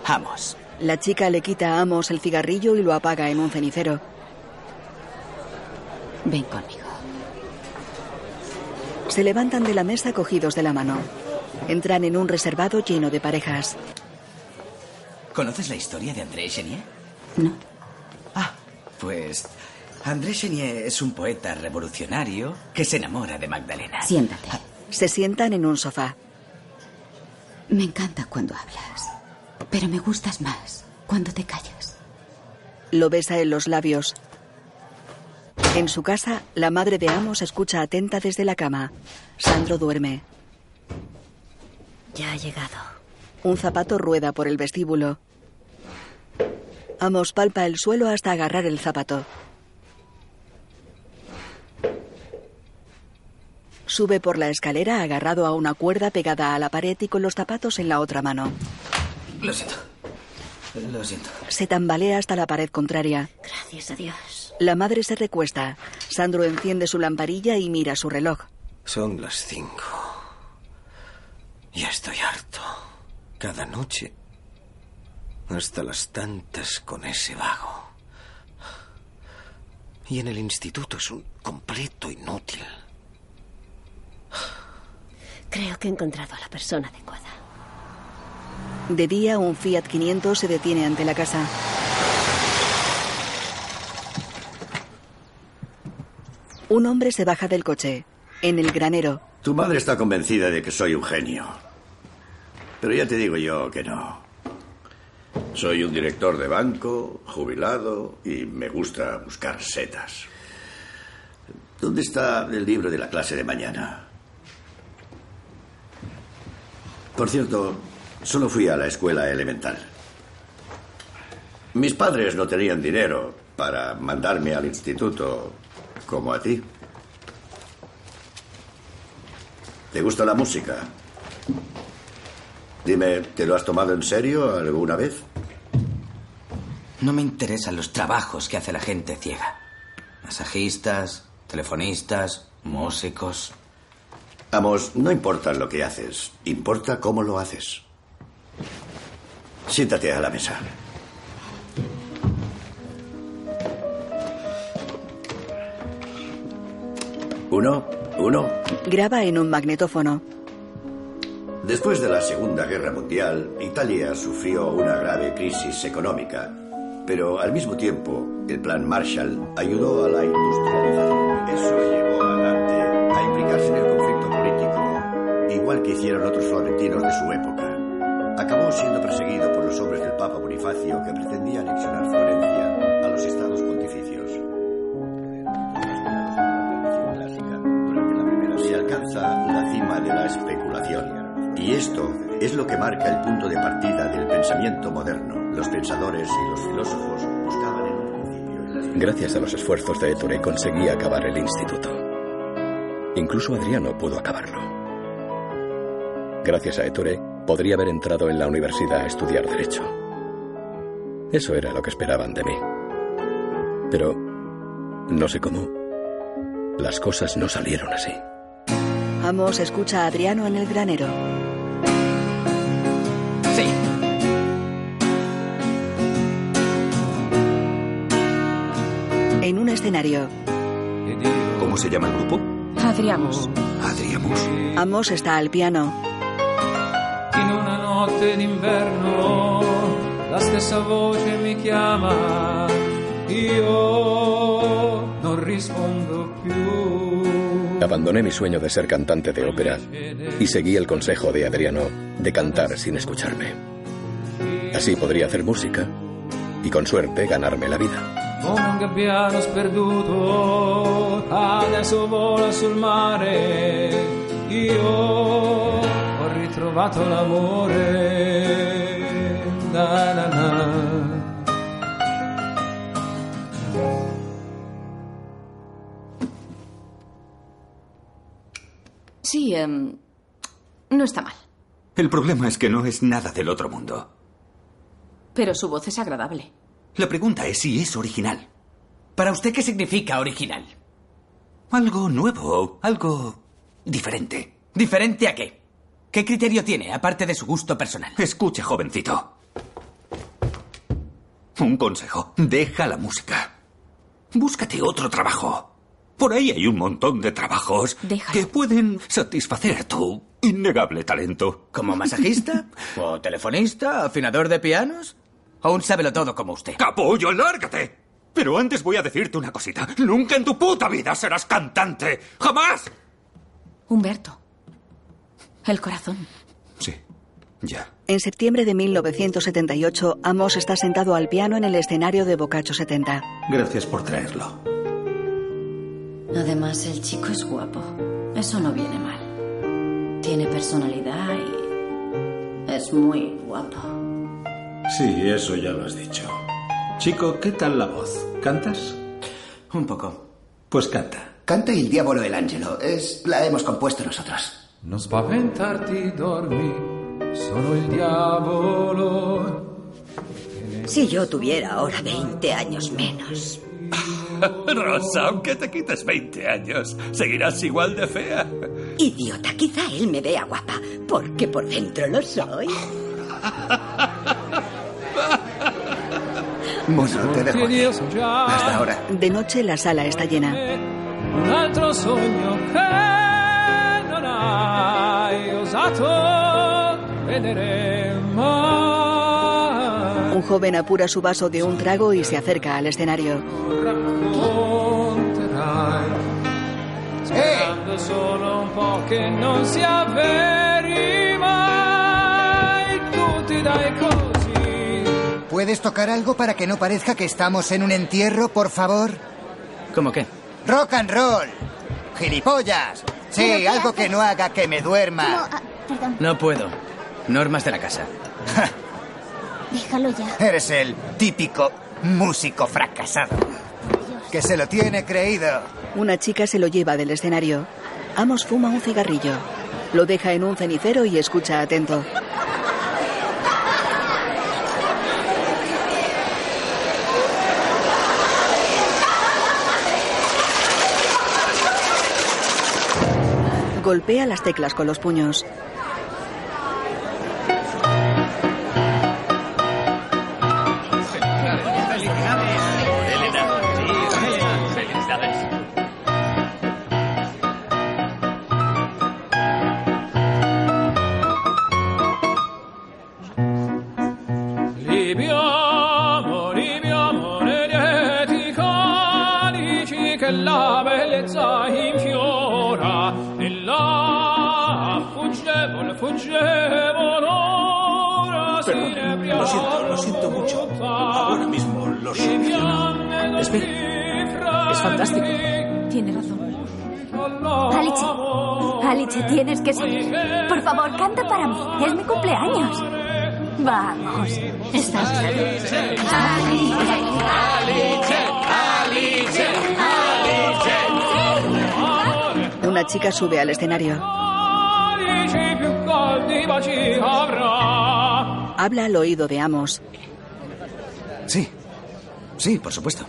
Amos. La chica le quita a Amos el cigarrillo y lo apaga en un cenicero. Ven conmigo. Se levantan de la mesa cogidos de la mano. Entran en un reservado lleno de parejas. ¿Conoces la historia de André Chenier? No. Ah, pues André Chenier es un poeta revolucionario que se enamora de Magdalena. Siéntate. Se sientan en un sofá. Me encanta cuando hablas, pero me gustas más cuando te callas. Lo besa en los labios. En su casa, la madre de Amos escucha atenta desde la cama. Sandro duerme. Ya ha llegado. Un zapato rueda por el vestíbulo. Amos palpa el suelo hasta agarrar el zapato. Sube por la escalera agarrado a una cuerda pegada a la pared y con los zapatos en la otra mano. Lo siento. Lo siento. Se tambalea hasta la pared contraria. Gracias a Dios. La madre se recuesta. Sandro enciende su lamparilla y mira su reloj. Son las cinco. Ya estoy harto. Cada noche. Hasta las tantas con ese vago. Y en el instituto es un completo inútil. Creo que he encontrado a la persona adecuada. De día, un Fiat 500 se detiene ante la casa. Un hombre se baja del coche. En el granero, Tu madre está convencida de que soy un genio. Pero ya te digo yo que no. Soy un director de banco, jubilado, y me gusta buscar setas. ¿Dónde está el libro de la clase de mañana? Por cierto, solo fui a la escuela elemental. Mis padres no tenían dinero para mandarme al instituto como a ti. ¿Te gusta la música? Dime, ¿te lo has tomado en serio alguna vez? No me interesan los trabajos que hace la gente ciega. Masajistas, telefonistas, músicos. Vamos, no importa lo que haces, importa cómo lo haces. Siéntate a la mesa. Uno, uno. graba en un magnetófono. Después de la Segunda Guerra Mundial, Italia sufrió una grave crisis económica, pero al mismo tiempo, el Plan Marshall ayudó a la industrialización. Eso llevó a Dante a implicarse en el conflicto político, igual que hicieron otros florentinos de su época. Acabó siendo perseguido por los hombres del Papa Bonifacio que pretendían anexionar Florencia a los estados pontificios. Se alcanza la cima de la especulación. Y esto es lo que marca el punto de partida del pensamiento moderno. Los pensadores y los filósofos buscaban en un principio... Gracias a los esfuerzos de Ettore conseguí acabar el instituto. Incluso Adriano pudo acabarlo. Gracias a Ettore podría haber entrado en la universidad a estudiar Derecho. Eso era lo que esperaban de mí. Pero, no sé cómo, las cosas no salieron así. Amos escucha a Adriano en el granero. Sí. En un escenario, ¿Cómo se llama el grupo? Adriamos. Adriamos. Amos está al piano. Notte d'inverno la stessa voce mi chiama, io non rispondo più. Abandoné mi sueño de ser cantante de ópera y seguí el consejo de Adriano de cantar sin escucharme. Así podría hacer música y con suerte ganarme la vida. Come un gabbiano sperduto, adesso vola sul mare, io ho ritrovato l'amore. Na, na, na. Sí, em, no está mal. El problema es que no es nada del otro mundo. Pero su voz es agradable. La pregunta es si es original. ¿Para usted qué significa original? Algo nuevo, algo diferente. ¿Diferente a qué? ¿Qué criterio tiene, aparte de su gusto personal? Escucha, jovencito. Un consejo. Deja la música. Búscate otro trabajo. Por ahí hay un montón de trabajos Déjalo. que pueden satisfacer tu innegable talento. ¿Como masajista? ¿O telefonista? ¿Afinador de pianos? ¿O un sábelo todo como usted? ¡Capullo, lárgate! Pero antes voy a decirte una cosita. Nunca en tu puta vida serás cantante. ¡Jamás! Humberto. El corazón. Sí, ya. En septiembre de 1978, Amos está sentado al piano en el escenario de Boccaccio 70. Gracias por traerlo. Además, el chico es guapo. Eso no viene mal. Tiene personalidad y es muy guapo. Sí, eso ya lo has dicho. Chico, ¿qué tal la voz? ¿Cantas? Un poco. Pues canta. Canta Il diavolo e l'angelo. Es, la hemos compuesto nosotros. Non spaventarti, dormi, sono il diavolo. Si yo tuviera ahora 20 años menos. Rosa, aunque te quites 20 años, seguirás igual de fea. Idiota, quizá él me vea guapa, porque por dentro lo soy. Bueno, te dejo aquí. Hasta ahora. De noche la sala está llena. Un altro sogno Un joven apura su vaso de un trago y se acerca al escenario. ¿Puedes tocar algo para que no parezca que estamos en un entierro, por favor? ¿Cómo qué? Rock and roll. Gilipollas. Sí, ¿Pero qué algo haces? que no haga que me No, duerma. ah, perdón. No puedo. Normas de la casa. Déjalo ya. Eres el típico músico fracasado. Que se lo tiene creído. Una chica se lo lleva del escenario. Amos fuma un cigarrillo. Lo deja en un cenicero y escucha atento. Golpea las teclas con los puños. Fantástico. Tiene razón. Alice, Alice, tienes que salir. Por favor, canta para mí. Es mi cumpleaños. Vamos. ¿Estás claro? Una chica sube al escenario. Alice. Habla al oído de Amos. Sí. Sí, por supuesto.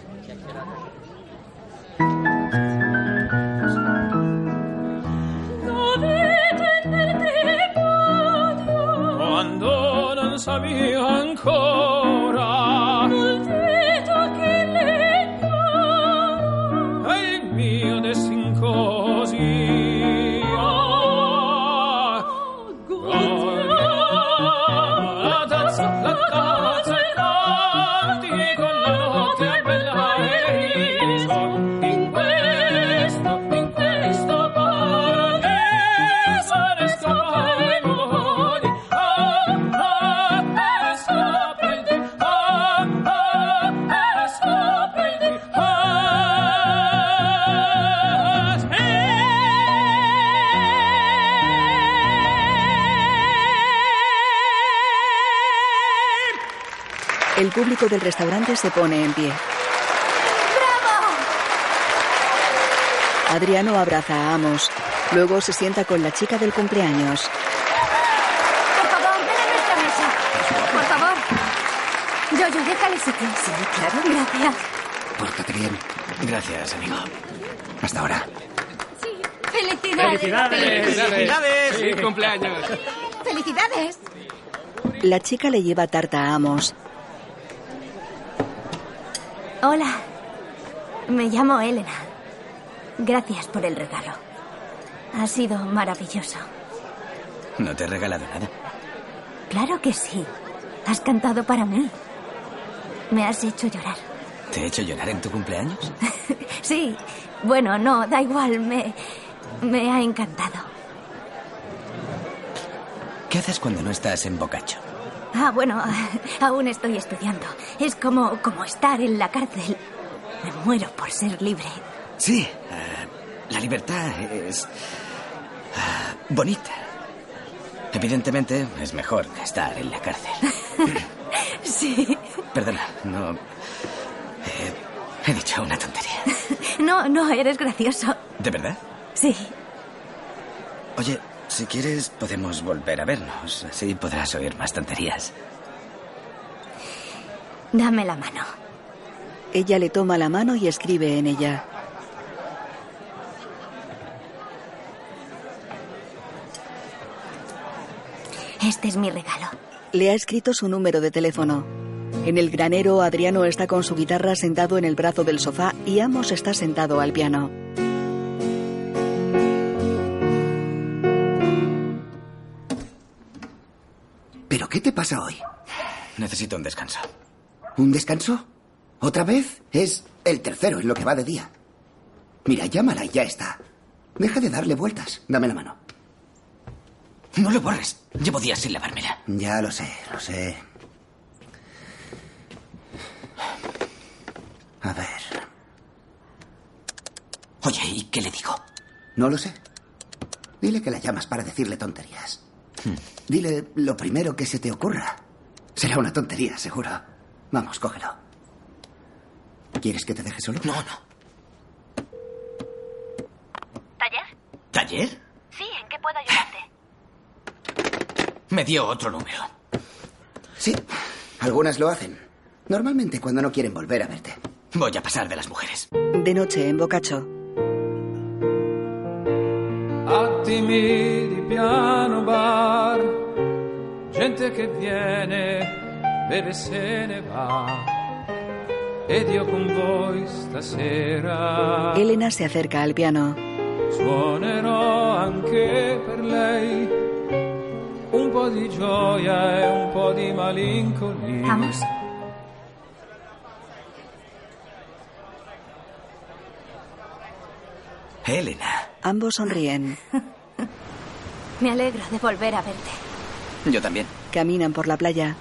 Público del restaurante se pone en pie. Adriano abraza a Amos. Luego se sienta con la chica del cumpleaños. Por favor, ven a nuestra mesa. Por favor. Yo, déjale sitio. Sí, claro. Gracias. Pórtate bien. Gracias, amigo. Hasta ahora. Felicidades. ¡Felicidades! ¡Feliz cumpleaños! Felicidades. La chica le lleva tarta a Amos. Hola. Me llamo Elena. Gracias por el regalo. Ha sido maravilloso. No te he regalado nada. Claro que sí. Has cantado para mí. Me has hecho llorar. ¿Te he hecho llorar en tu cumpleaños? Sí. Bueno, no, da igual. Me. Me ha encantado. ¿Qué haces cuando no estás en Bocacho? Ah, bueno, aún estoy estudiando. Es como, como estar en la cárcel. Me muero por ser libre. Sí, eh, la libertad es ah, bonita. Evidentemente es mejor que estar en la cárcel. Sí. Perdona, no... eh, he dicho una tontería. No, no, eres gracioso. ¿De verdad? Sí. Oye, si quieres podemos volver a vernos. Así podrás oír más tonterías. Dame la mano. Ella le toma la mano y escribe en ella. Este es mi regalo. Le ha escrito su número de teléfono. En el granero, Adriano está con su guitarra sentado en el brazo del sofá y Amos está sentado al piano. ¿Pero qué te pasa hoy? Necesito un descanso. ¿Un descanso? ¿Otra vez? Es el tercero en lo que va de día. Mira, llámala y ya está. Deja de darle vueltas. Dame la mano. No lo borres. Llevo días sin lavármela. Ya lo sé, lo sé. A ver. Oye, ¿y qué le digo? No lo sé. Dile que la llamas para decirle tonterías. Dile lo primero que se te ocurra. Será una tontería, seguro. Vamos, cógelo. ¿Quieres que te deje solo? No, no. ¿Taller? ¿Taller? Sí, ¿en qué puedo ayudarte? Me dio otro número. Sí, algunas lo hacen. Normalmente cuando no quieren volver a verte. Voy a pasar de las mujeres. De noche en Bocacho. Attimi di piano bar, gente che viene, beve e se ne va. Ed io con voi stasera Elena se acerca al piano. suonerò anche per lei un po' di gioia e un po' di malinconia. Vamos. Elena. Ambos sonríen. Me alegro de volver a verte. Yo también. Caminan por la playa.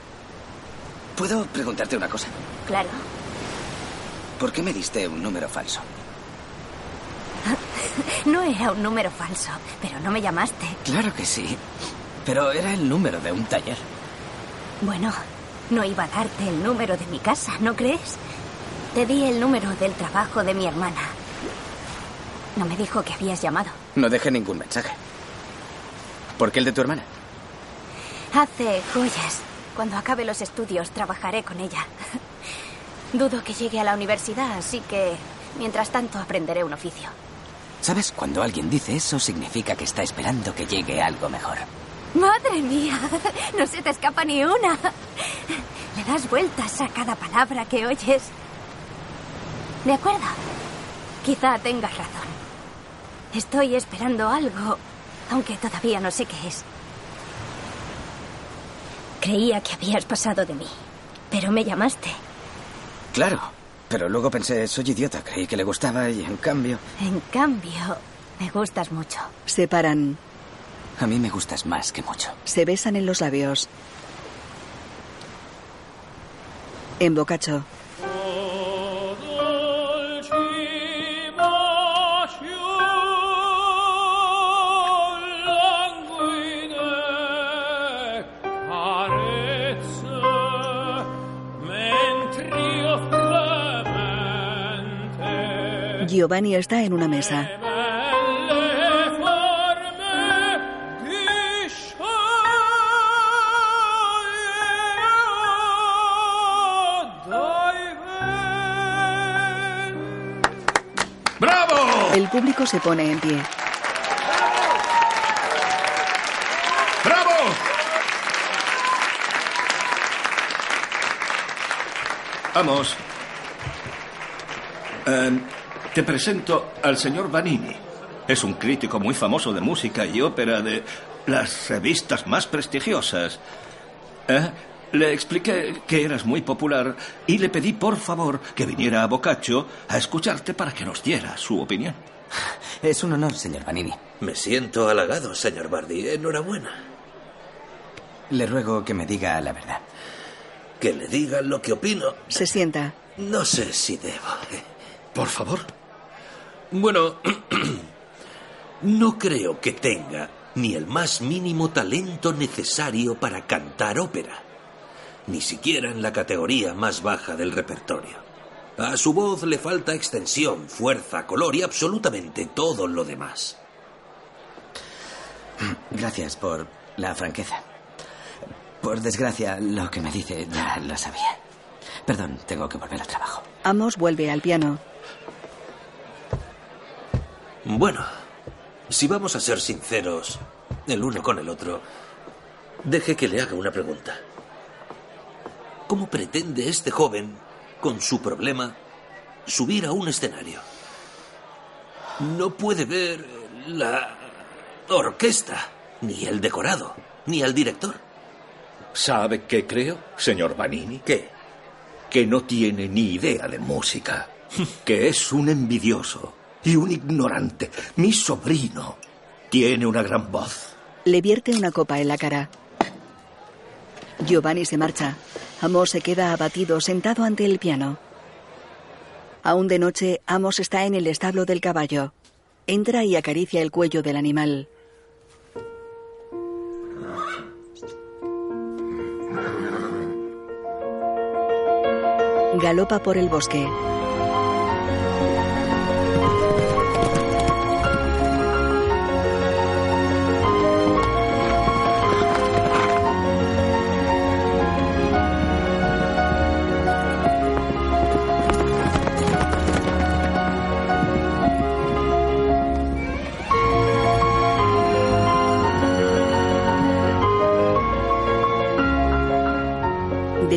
¿Puedo preguntarte una cosa? Claro. ¿Por qué me diste un número falso? No era un número falso, pero no me llamaste. Claro que sí. Pero era el número de un taller. Bueno, no iba a darte el número de mi casa, ¿no crees? Te di el número del trabajo de mi hermana. No me dijo que habías llamado. No dejé ningún mensaje. ¿Por qué el de tu hermana? Hace joyas. Cuando acabe los estudios trabajaré con ella. Dudo que llegue a la universidad, así que mientras tanto aprenderé un oficio. ¿Sabes? Cuando alguien dice eso significa que está esperando que llegue algo mejor. Madre mía, no se te escapa ni una. Le das vueltas a cada palabra que oyes. De acuerdo. Quizá tengas razón. Estoy esperando algo, aunque todavía no sé qué es. Creía que habías pasado de mí, pero me llamaste. Claro. Pero luego pensé, soy idiota, creí que le gustaba y en cambio... En cambio, me gustas mucho. Se paran. A mí me gustas más que mucho. Se besan en los labios. En Bocacho. Giovanni está en una mesa. ¡Bravo! El público se pone en pie. ¡Bravo! Vamos. Eh, te presento al señor Vanini. Es un crítico muy famoso de música y ópera de las revistas más prestigiosas. ¿Eh? Le expliqué que eras muy popular y le pedí por favor que viniera a Boccaccio a escucharte para que nos diera su opinión. Es un honor, señor Vanini. Me siento halagado, señor Bardi. Enhorabuena. Le ruego que me diga la verdad. Que le diga lo que opino. Se sienta. No sé si debo. Por favor. Bueno, no creo que tenga ni el más mínimo talento necesario para cantar ópera, ni siquiera en la categoría más baja del repertorio. A su voz le falta extensión, fuerza, color y absolutamente todo lo demás. Gracias por la franqueza. Por desgracia, lo que me dice ya lo sabía. Perdón, tengo que volver al trabajo. Amos vuelve al piano. Bueno, si vamos a ser sinceros el uno con el otro, deje que le haga una pregunta. ¿Cómo pretende este joven, con su problema, subir a un escenario? No puede ver la orquesta, ni el decorado, ni al director. ¿Sabe qué creo, señor Vanini? ¿Qué? Que no tiene ni idea de música. que es un envidioso y un ignorante. Mi sobrino tiene una gran voz. Le vierte una copa en la cara. Giovanni se marcha. Amos se queda abatido sentado ante el piano. Aún de noche, Amos está en el establo del caballo. Entra y acaricia el cuello del animal. Galopa por el bosque.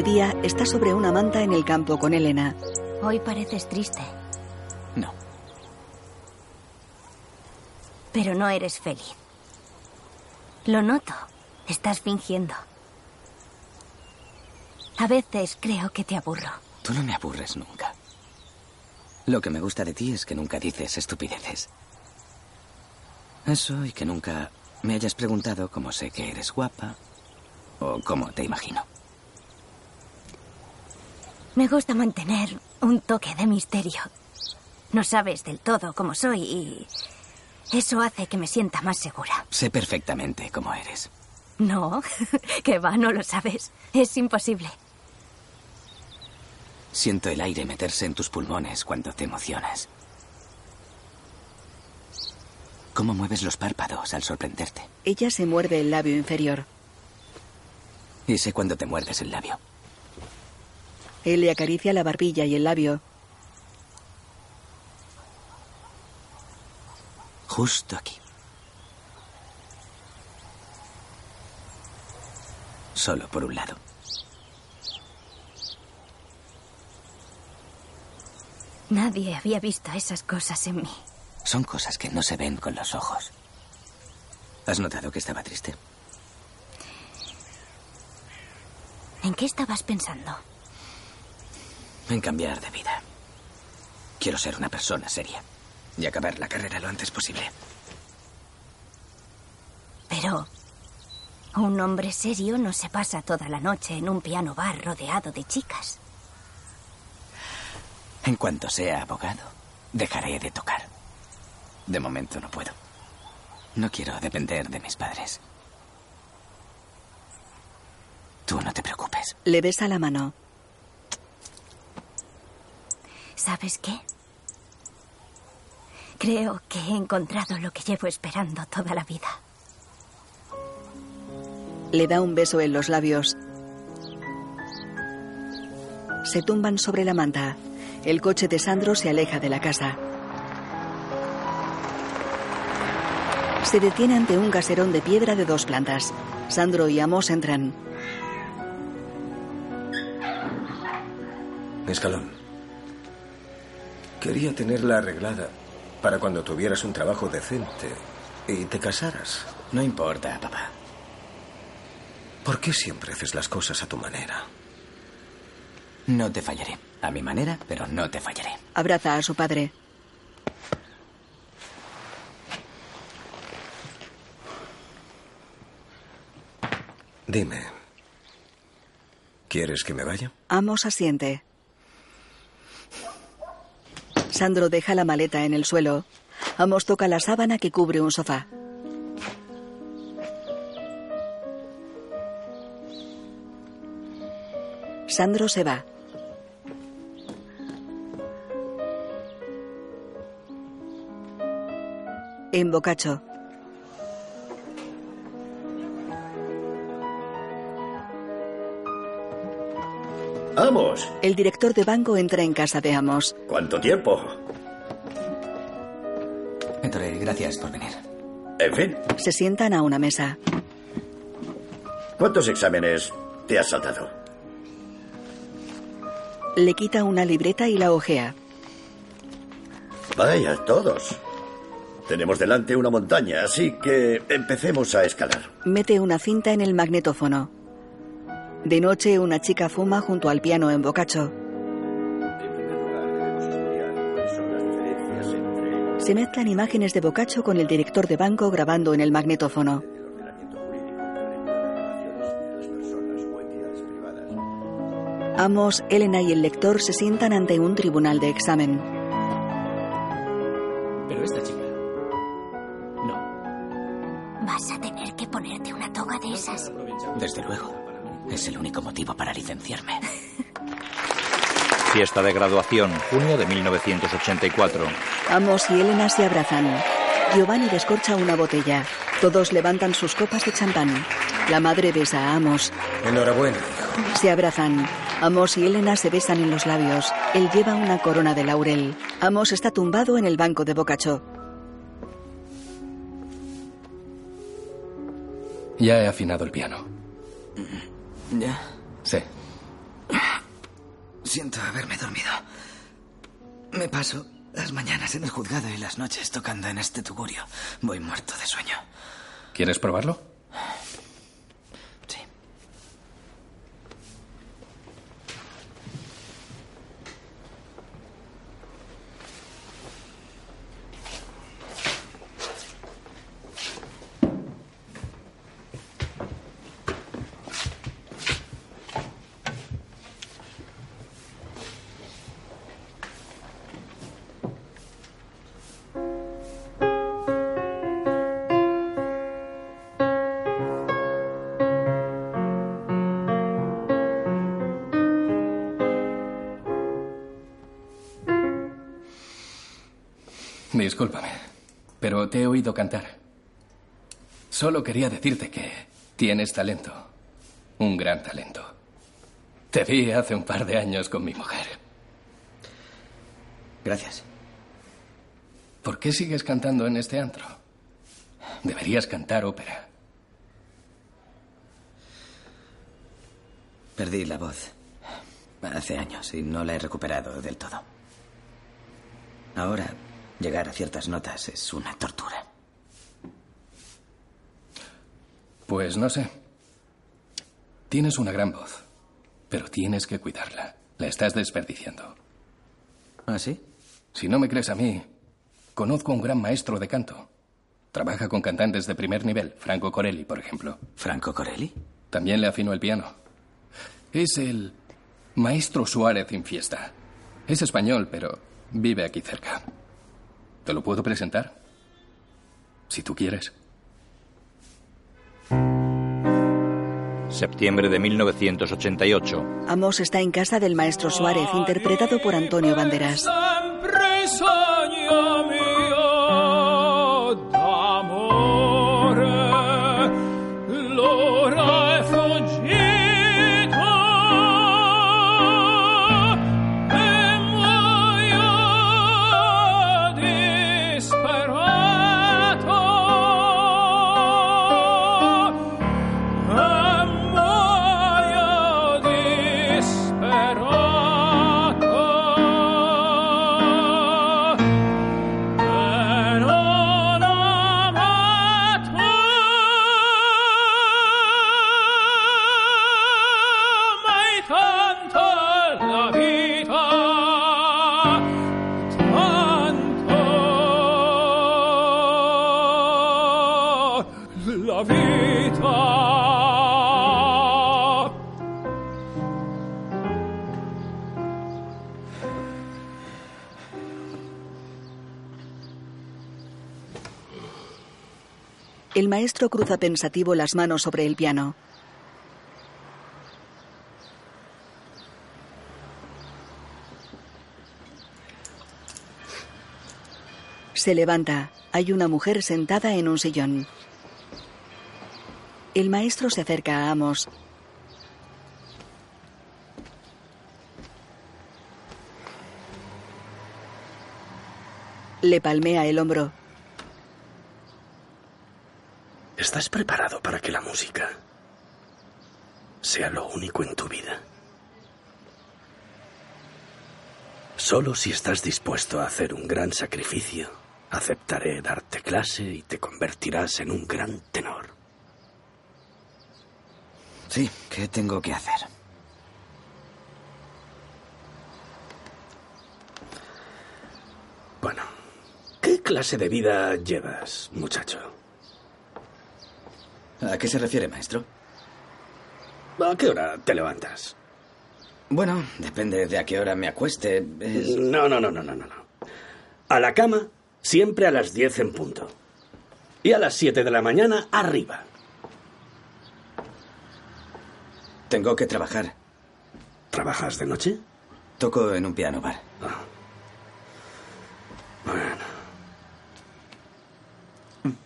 Día está sobre una manta en el campo con Elena. Hoy pareces triste. No. Pero no eres feliz. Lo noto. Estás fingiendo. A veces creo que te aburro. Tú no me aburres nunca. Lo que me gusta de ti es que nunca dices estupideces. Eso y que nunca me hayas preguntado cómo sé que eres guapa o cómo te imagino. Me gusta mantener un toque de misterio. No sabes del todo cómo soy y eso hace que me sienta más segura. Sé perfectamente cómo eres. No, que va, no lo sabes. Es imposible. Siento el aire meterse en tus pulmones cuando te emocionas. ¿Cómo mueves los párpados al sorprenderte? Ella se muerde el labio inferior. Y sé cuando te muerdes el labio. Él le acaricia la barbilla y el labio. Justo aquí. Solo por un lado. Nadie había visto esas cosas en mí. Son cosas que no se ven con los ojos. ¿Has notado que estaba triste? ¿En qué estabas pensando? En cambiar de vida. Quiero ser una persona seria y acabar la carrera lo antes posible. Pero un hombre serio no se pasa toda la noche en un piano bar rodeado de chicas. En cuanto sea abogado, dejaré de tocar. De momento no puedo. No quiero depender de mis padres. Tú no te preocupes. Le besa la mano. ¿Sabes qué? Creo que he encontrado lo que llevo esperando toda la vida. Le da un beso en los labios. Se tumban sobre la manta. El coche de Sandro se aleja de la casa. Se detiene ante un caserón de piedra de dos plantas. Sandro y Amos entran. Escalón. Quería tenerla arreglada para cuando tuvieras un trabajo decente y te casaras. No importa, papá. ¿Por qué siempre haces las cosas a tu manera? No te fallaré. A mi manera, pero no te fallaré. Abraza a su padre. Dime. ¿Quieres que me vaya? Amos asiente. Sandro deja la maleta en el suelo. Amos toca la sábana que cubre un sofá. Sandro se va. En Bocacho. ¡Vamos! El director de banco entra en casa de Amos. ¿Cuánto tiempo? Entré, gracias por venir. En fin, Se sientan a una mesa. ¿cuántos exámenes te has saltado? Le quita una libreta y la ojea. Vaya, todos. Tenemos delante una montaña, así que empecemos a escalar. Mete una cinta en el magnetófono. De noche, una chica fuma junto al piano en Bocacho. Se mezclan imágenes de Bocacho con el director de banco grabando en el magnetófono. Amos, Elena y el lector se sientan ante un tribunal de examen. Único motivo para licenciarme. Fiesta de graduación, junio de 1984. Amos y Elena se abrazan. Giovanni descorcha una botella. Todos levantan sus copas de champán. La madre besa a Amos. Enhorabuena. Se abrazan. Amos y Elena se besan en los labios. Él lleva una corona de laurel. Amos está tumbado en el banco de Bocacho. Ya he afinado el piano. ¿Ya? Sí. Siento haberme dormido. Me paso las mañanas en el juzgado y las noches tocando en este tugurio. Voy muerto de sueño. ¿Quieres probarlo? Oído cantar. Solo quería decirte que tienes talento. Un gran talento. Te vi hace un par de años con mi mujer. Gracias. ¿Por qué sigues cantando en este antro? Deberías cantar ópera. Perdí la voz hace años y no la he recuperado del todo. Ahora, llegar a ciertas notas es una tortura. Pues no sé. Tienes una gran voz, pero tienes que cuidarla. La estás desperdiciando. ¿Ah, sí? Si no me crees a mí, conozco a un gran maestro de canto. Trabaja con cantantes de primer nivel, Franco Corelli, por ejemplo. ¿Franco Corelli? También le afino el piano. Es el maestro Suárez en fiesta. Es español, pero vive aquí cerca. ¿Te lo puedo presentar? Si tú quieres. Septiembre de 1988. Amos está en casa del maestro Suárez, interpretado por Antonio Banderas. Maestro cruza pensativo las manos sobre el piano. Se levanta. Hay una mujer sentada en un sillón. El maestro se acerca a Amos. Le palmea el hombro. ¿Estás preparado para que la música sea lo único en tu vida? Solo si estás dispuesto a hacer un gran sacrificio, aceptaré darte clase y te convertirás en un gran tenor. Sí, ¿qué tengo que hacer? Bueno, ¿qué clase de vida llevas, muchacho? ¿A qué se refiere, maestro? ¿A qué hora te levantas? Bueno, depende de a qué hora me acueste. Es- No, no, no, no, no, no. no. A la cama, siempre a las 10 en punto. Y a las 7 de la mañana, arriba. Tengo que trabajar. ¿Trabajas de noche? Toco en un piano bar. Bueno.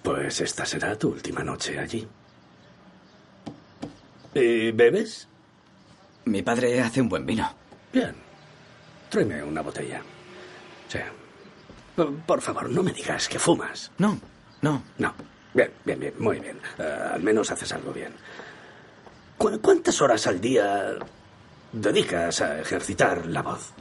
Pues esta será tu última noche allí. ¿Y bebes? Mi padre hace un buen vino. Bien. Tráeme una botella. Sí. Por, por favor, no me digas que fumas. No, no. No. Bien, bien, bien, muy bien. Eh, al menos haces algo bien. ¿Cu- ¿Cuántas horas al día dedicas a ejercitar la voz?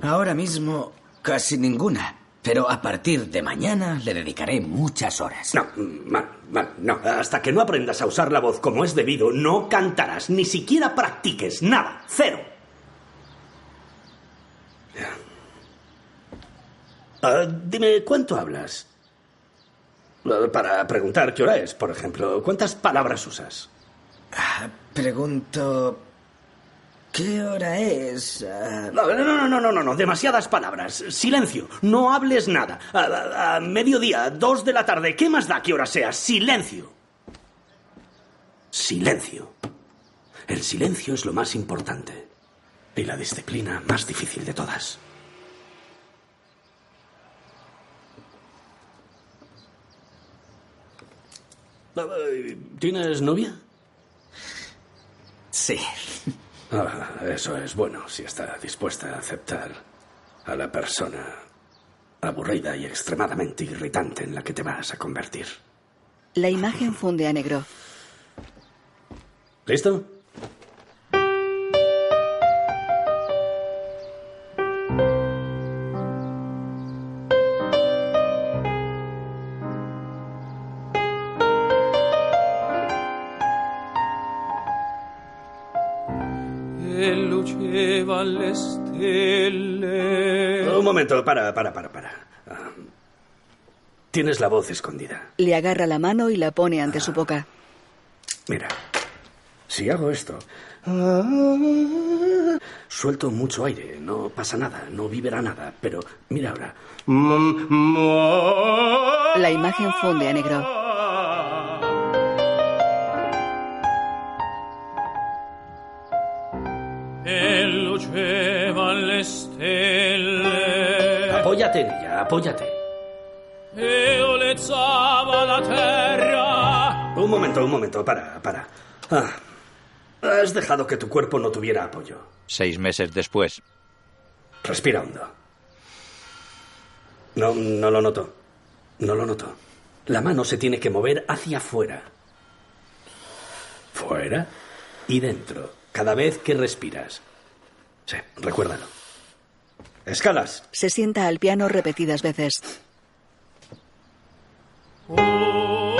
Ahora mismo casi ninguna. Pero a partir de mañana le dedicaré muchas horas. No, mal, mal, no. Hasta que no aprendas a usar la voz como es debido, no cantarás, ni siquiera practiques, nada, cero. Ah, dime, ¿cuánto hablas? Ah, Para preguntar qué hora es, por ejemplo. ¿Cuántas palabras usas? Ah, Pregunto... ¿Qué hora es? Ah, No, no, no, no, no, no, demasiadas palabras. Silencio, no hables nada. A, mediodía, dos de la tarde, ¿qué más da qué hora sea? Silencio. Silencio. El silencio es lo más importante. Y la disciplina más difícil de todas. ¿Tienes novia? Sí. Ah, eso es bueno si está dispuesta a aceptar a la persona aburrida y extremadamente irritante en la que te vas a convertir. La imagen funde a negro. ¿Listo? Momento, para, para, para, para. Ah, tienes la voz escondida. Le agarra la mano y la pone ante su boca. Mira, si hago esto... Suelto mucho aire, no pasa nada, no vibrará nada, pero mira ahora. La imagen funde a negro. Apóyate en ella, apóyate. Un momento, un momento, para, para. Ah, has dejado que tu cuerpo no tuviera apoyo. Seis meses después, Respira hondo. No, no lo noto. No lo noto. La mano se tiene que mover hacia afuera. Fuera y dentro. Cada vez que respiras. Sí, recuérdalo. Escalas. Se sienta al piano repetidas veces. la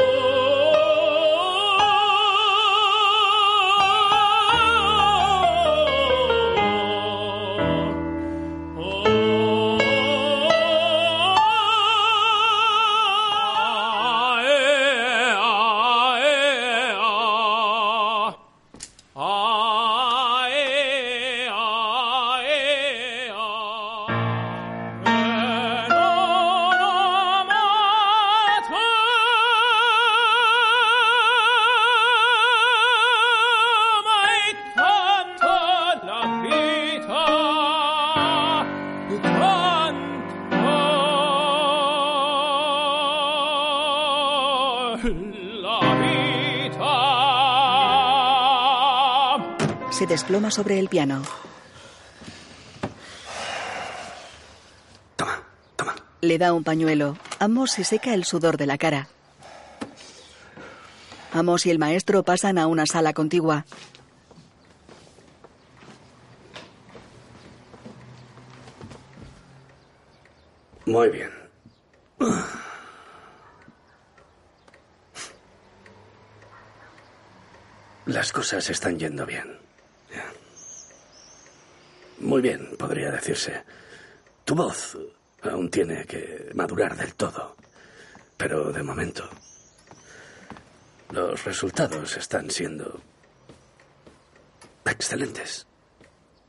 Se desploma sobre el piano. Le da un pañuelo. Amos se seca el sudor de la cara. Amos y el maestro pasan a una sala contigua. Muy bien. Las cosas están yendo bien. Muy bien, podría decirse. Tu voz aún tiene que madurar del todo. Pero de momento, los resultados están siendo excelentes.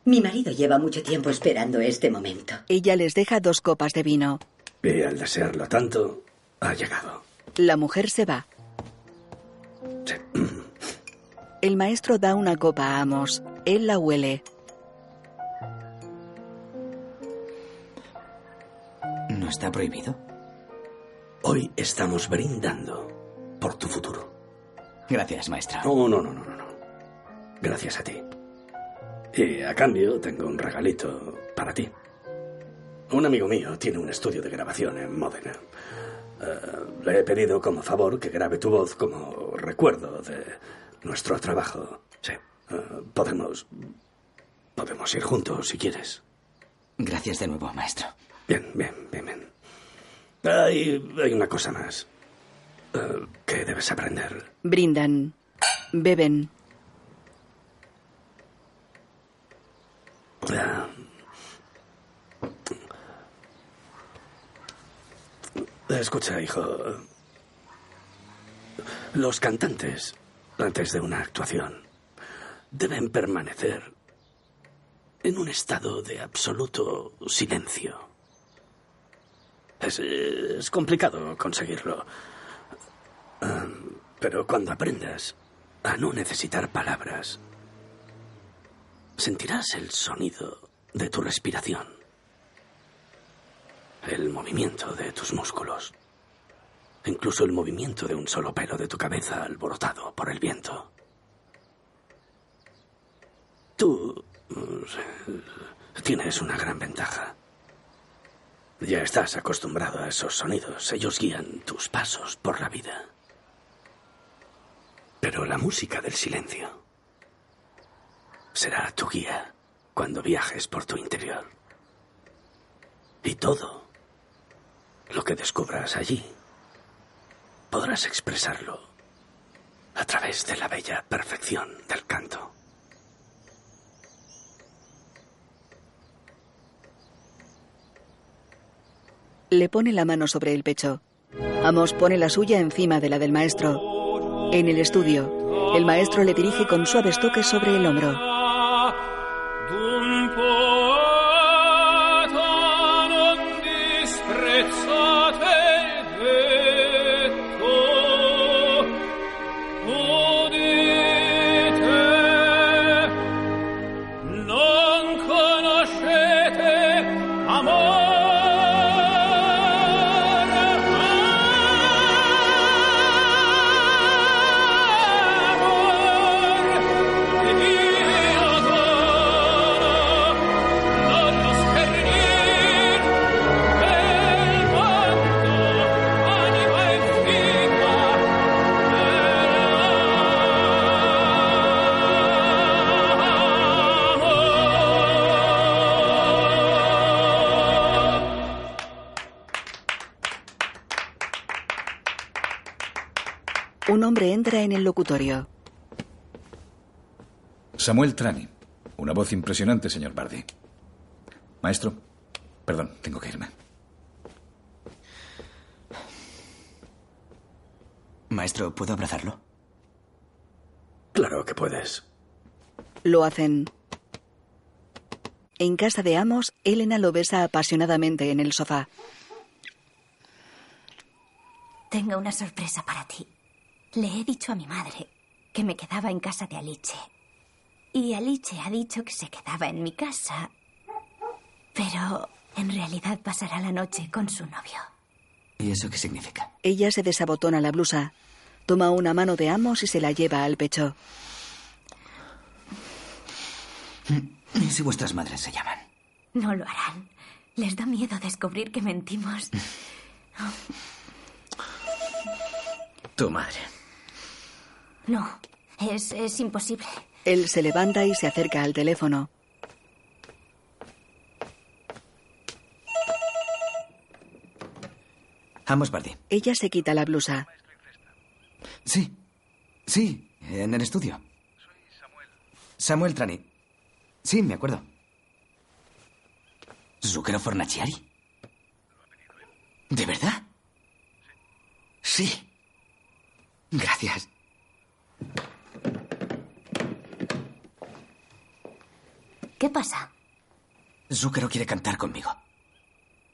Mi marido lleva mucho tiempo esperando este momento. Ella les deja dos copas de vino. Y al desearlo tanto, ha llegado. La mujer se va. El maestro da una copa a Amos. Él la huele. ¿No está prohibido? Hoy estamos brindando por tu futuro. Gracias, maestro. No, no, no, no, no. no. Gracias a ti. Y a cambio tengo un regalito para ti. Un amigo mío tiene un estudio de grabación en Módena. Eh, le he pedido como favor que grabe tu voz como recuerdo de nuestro trabajo. Sí. Eh, podemos. Podemos ir juntos si quieres. Gracias de nuevo, maestro. Bien, bien, bien, bien. Hay, hay una cosa más eh, que debes aprender. Brindan. Beben. Escucha, hijo. Los cantantes, antes de una actuación, deben permanecer en un estado de absoluto silencio. Es, complicado conseguirlo. Ah, pero cuando aprendas a no necesitar palabras, sentirás el sonido de tu respiración, el movimiento de tus músculos, incluso el movimiento de un solo pelo de tu cabeza alborotado por el viento. Tú mm, tienes una gran ventaja. Ya estás acostumbrado a esos sonidos. Ellos guían tus pasos por la vida. Pero la música del silencio será tu guía cuando viajes por tu interior. Y todo lo que descubras allí podrás expresarlo a través de la bella perfección del canto. Le pone la mano sobre el pecho. Amos pone la suya encima de la del maestro. En el estudio, el maestro le dirige con suaves toques sobre el hombro. Locutorio. Samuel Trani. Una voz impresionante, señor Bardi. Maestro, perdón, tengo que irme. Maestro, ¿puedo abrazarlo? Claro que puedes. Lo hacen. En casa de Amos, Elena lo besa apasionadamente en el sofá. Tengo una sorpresa para ti. Le he dicho a mi madre que me quedaba en casa de Alice. Y Alice ha dicho que se quedaba en mi casa. Pero en realidad pasará la noche con su novio. ¿Y eso qué significa? Ella se desabotona la blusa. Toma una mano de Amos y se la lleva al pecho. ¿Y si vuestras madres se llaman? No lo harán. Les da miedo descubrir que mentimos. Tu madre. No, es, es imposible. Él se levanta y se acerca al teléfono. Amos Bardi. Ella se quita la blusa. Sí. Sí, en el estudio. Samuel Trani. Sí, me acuerdo. ¿Zucchero Fornaciari? ¿De verdad? Sí. Gracias. ¿Qué pasa? Zucchero quiere cantar conmigo.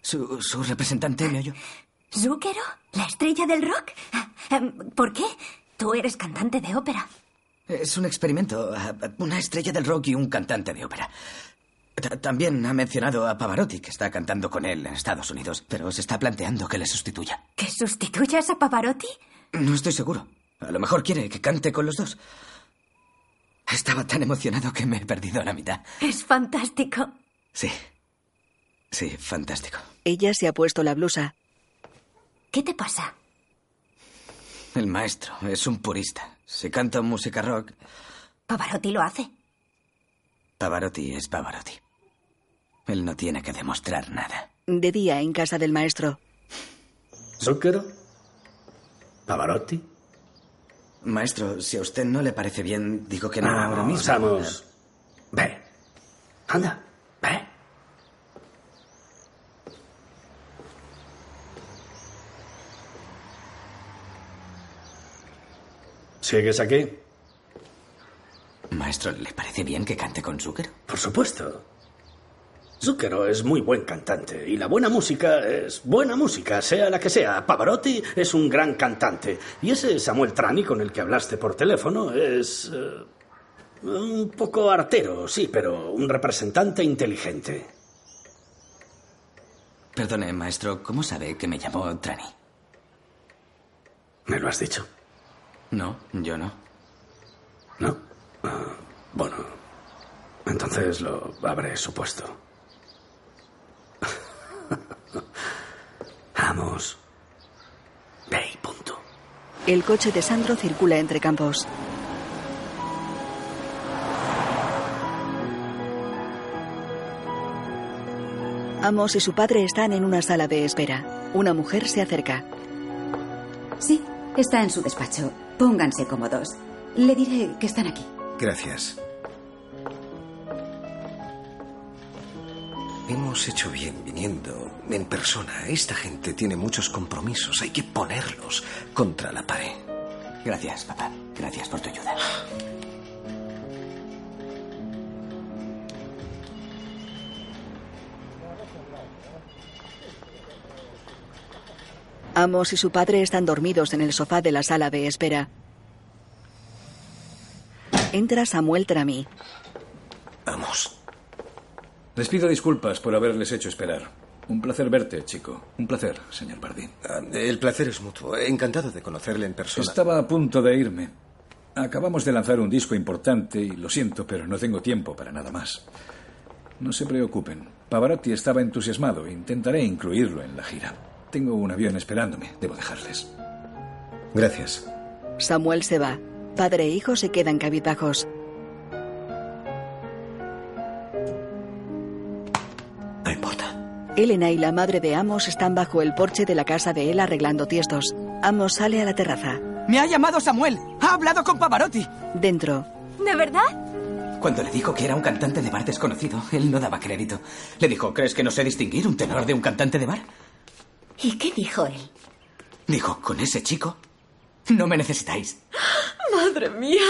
Su, su representante me oyó. ¿Zúquero? ¿La estrella del rock? Em, ¿Por qué? Tú eres cantante de ópera. Es un experimento. Una estrella del rock y un cantante de ópera. Ta- También ha mencionado a Pavarotti, que está cantando con él en Estados Unidos, pero se está planteando que le sustituya. ¿Que sustituyas a Pavarotti? No estoy seguro. A lo mejor quiere que cante con los dos. Estaba tan emocionado que me he perdido la mitad. Es fantástico. Sí. Sí, fantástico. Ella se ha puesto la blusa. ¿Qué te pasa? El maestro es un purista. Si canta música rock, Pavarotti lo hace. Pavarotti es Pavarotti. Él no tiene que demostrar nada. De día en casa del maestro. ¿Zucchero? ¿Pavarotti? Maestro, si a usted no le parece bien, digo que no Vamos, ahora mismo. vamos. Ve. Anda, ve. ¿Sigues aquí? Maestro, ¿le parece bien que cante con Zucker? Por supuesto. Zucchero es muy buen cantante y la buena música es buena música, sea la que sea. Pavarotti es un gran cantante y ese Samuel Trani con el que hablaste por teléfono es eh, un poco artero, sí, pero un representante inteligente. Perdone, maestro, ¿cómo sabe que me llamó Trani? ¿Me lo has dicho? No, yo no. ¿No? Ah, bueno, entonces lo habré supuesto. Vamos. Ve y punto. El coche de Sandro circula entre campos. Amos y su padre están en una sala de espera. Una mujer se acerca. Sí, está en su despacho. Pónganse cómodos. Le diré que están aquí. Gracias. Hemos hecho bien viniendo en persona. Esta gente tiene muchos compromisos. Hay que ponerlos contra la pared. Gracias, papá. Gracias por tu ayuda. Amos y su padre están dormidos en el sofá de la sala de espera. Entra Samuel Trami. Vamos. Les pido disculpas por haberles hecho esperar. Un placer verte, chico. Un placer, señor Bardi. Ah, El placer es mutuo. Encantado de conocerle en persona. Estaba a punto de irme. Acabamos de lanzar un disco importante y lo siento, pero no tengo tiempo para nada más. No se preocupen. Pavarotti estaba entusiasmado. Intentaré incluirlo en la gira. Tengo un avión esperándome. Debo dejarles. Gracias. Samuel se va. Padre e hijo se quedan cabizbajos. Elena y la madre de Amos están bajo el porche de la casa de él arreglando tiestos. Amos sale a la terraza. Me ha llamado Samuel. Ha hablado con Pavarotti. Dentro. ¿De verdad? Cuando le dijo que era un cantante de bar desconocido, él no daba crédito. Le dijo, ¿crees que no sé distinguir un tenor de un cantante de bar? ¿Y qué dijo él? Dijo, con ese chico no me necesitáis. Madre mía.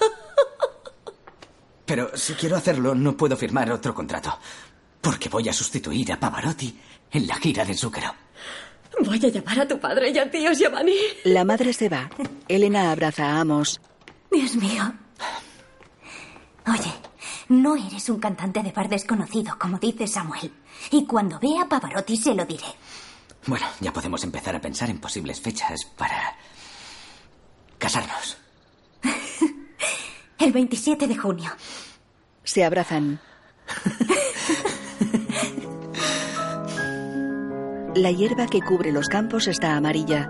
Pero si quiero hacerlo, no puedo firmar otro contrato. Porque voy a sustituir a Pavarotti en la gira de Zúcaro. Voy a llamar a tu padre y a ti, Giovanni. La madre se va. Elena abraza a Amos. Dios mío. Oye, no eres un cantante de bar desconocido, como dice Samuel. Y cuando vea a Pavarotti se lo diré. Bueno, ya podemos empezar a pensar en posibles fechas para... casarnos. El 27 de junio. Se abrazan. La hierba que cubre los campos está amarilla.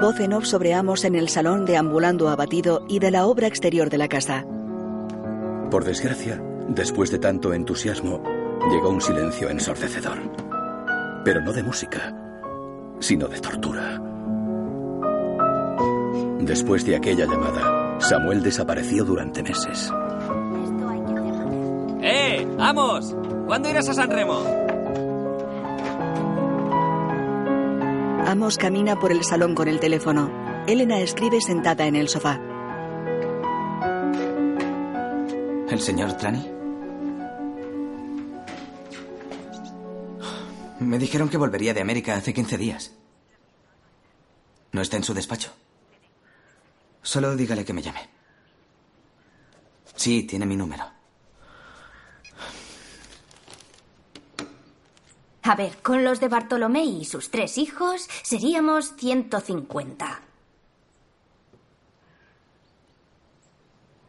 Voz en off sobre Amos en el salón deambulando abatido y de la obra exterior de la casa. Por desgracia, después de tanto entusiasmo, llegó un silencio ensordecedor. Pero no de música, sino de tortura. Después de aquella llamada, Samuel desapareció durante meses. ¡Vamos! ¿Cuándo irás a San Remo? Amos camina por el salón con el teléfono. Elena escribe sentada en el sofá. ¿El señor Trani? Me dijeron que volvería de América hace 15 días. ¿No está en su despacho? Solo dígale que me llame. Sí, tiene mi número. A ver, con los de Bartolomé y sus tres hijos seríamos 150.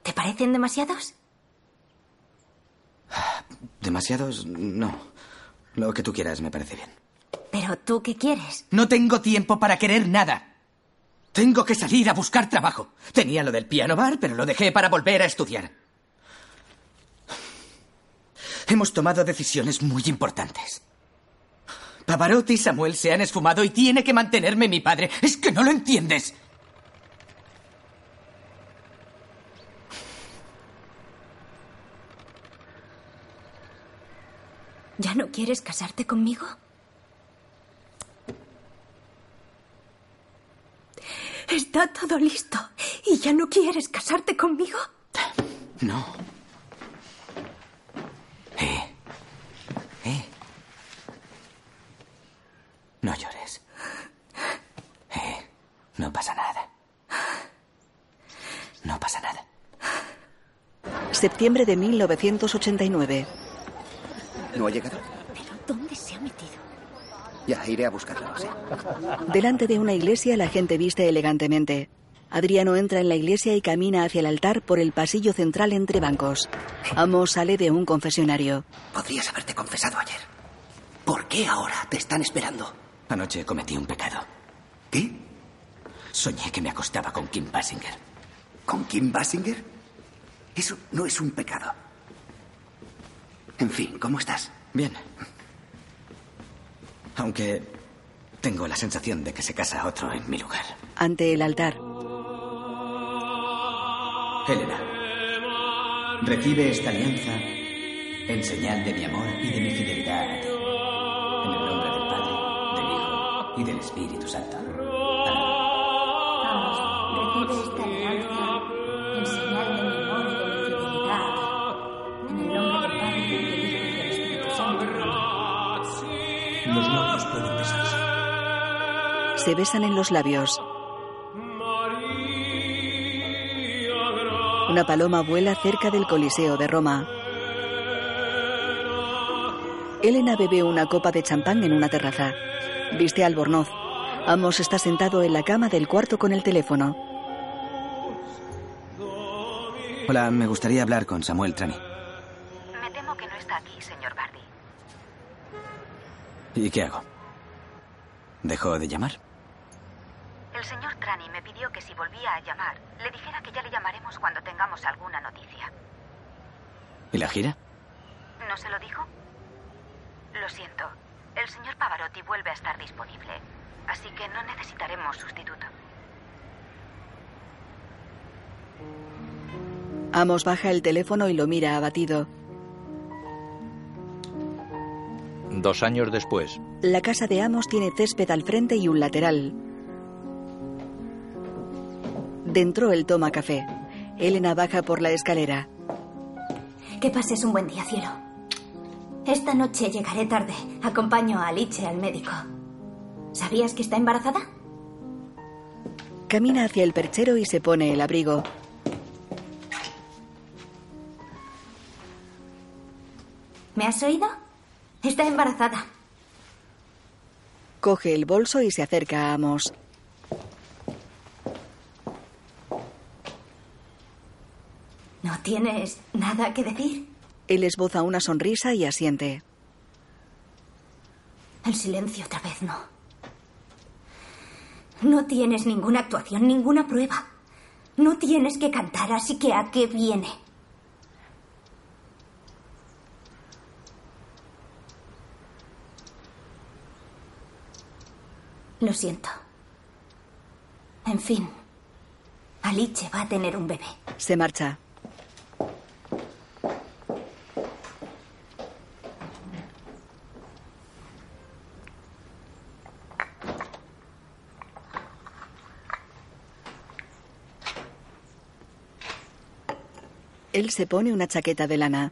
¿Te parecen demasiados? ¿Demasiados? No. Lo que tú quieras me parece bien. Pero tú qué quieres? No tengo tiempo para querer nada. Tengo que salir a buscar trabajo. Tenía lo del piano bar, pero lo dejé para volver a estudiar. Hemos tomado decisiones muy importantes. Pavarotti y Samuel se han esfumado y tiene que mantenerme mi padre. Es que no lo entiendes. ¿Ya no quieres casarte conmigo? Está todo listo. ¿Y ya no quieres casarte conmigo? No. Eh. Eh. No llores. Eh. No pasa nada. No pasa nada. Septiembre de 1989. ¿No ha llegado? ¿Pero dónde se ha metido? Ya, iré a buscarla. no sé. Delante de una iglesia la gente viste elegantemente. Adriano entra en la iglesia y camina hacia el altar por el pasillo central entre bancos. Amos sale de un confesionario. Podrías haberte confesado ayer. ¿Por qué ahora te están esperando? Anoche cometí un pecado. ¿Qué? Soñé que me acostaba con Kim Basinger. ¿Con Kim Basinger? Eso no es un pecado. En fin, ¿cómo estás? Bien. Aunque tengo la sensación de que se casa otro en mi lugar. Ante el altar. Helena, recibe esta alianza en señal de mi amor y de mi fidelidad a ti. Y del Espíritu Santo. Recibe esta alianza en señal de mi amor y de mi fidelidad a ti. En el nombre del Padre, del Hijo y del Espíritu Santo. Los novios pueden besarse. Se besan en los labios. Una paloma vuela cerca del Coliseo de Roma. Elena bebe una copa de champán en una terraza. Viste albornoz. Amos está sentado en la cama del cuarto con el teléfono. Hola, me gustaría hablar con Samuel Trani. Me temo que no está aquí, señor Bardi. ¿Y qué hago? ¿Dejo de llamar? El señor Trani me pidió que si volvía a llamar, le dijera que ya le llamaremos cuando tengamos alguna noticia. ¿Y la gira? ¿No se lo dijo? Lo siento. El señor Pavarotti vuelve a estar disponible, así que no necesitaremos sustituto. Amos baja el teléfono y lo mira abatido. Dos años después, La casa de Amos tiene césped al frente y un lateral. Dentro él toma café. Elena baja por la escalera. Que pases un buen día, cielo. Esta noche llegaré tarde. Acompaño a Alice al médico. ¿Sabías que está embarazada? Camina hacia el perchero y se pone el abrigo. ¿Me has oído? Está embarazada. Coge el bolso y se acerca a Amos. ¿No tienes nada que decir? Él esboza una sonrisa y asiente. El silencio otra vez no. No tienes ninguna actuación, ninguna prueba. No tienes que cantar, así que ¿a qué viene? Lo siento. En fin, Aliche va a tener un bebé. Se marcha. Él se pone una chaqueta de lana.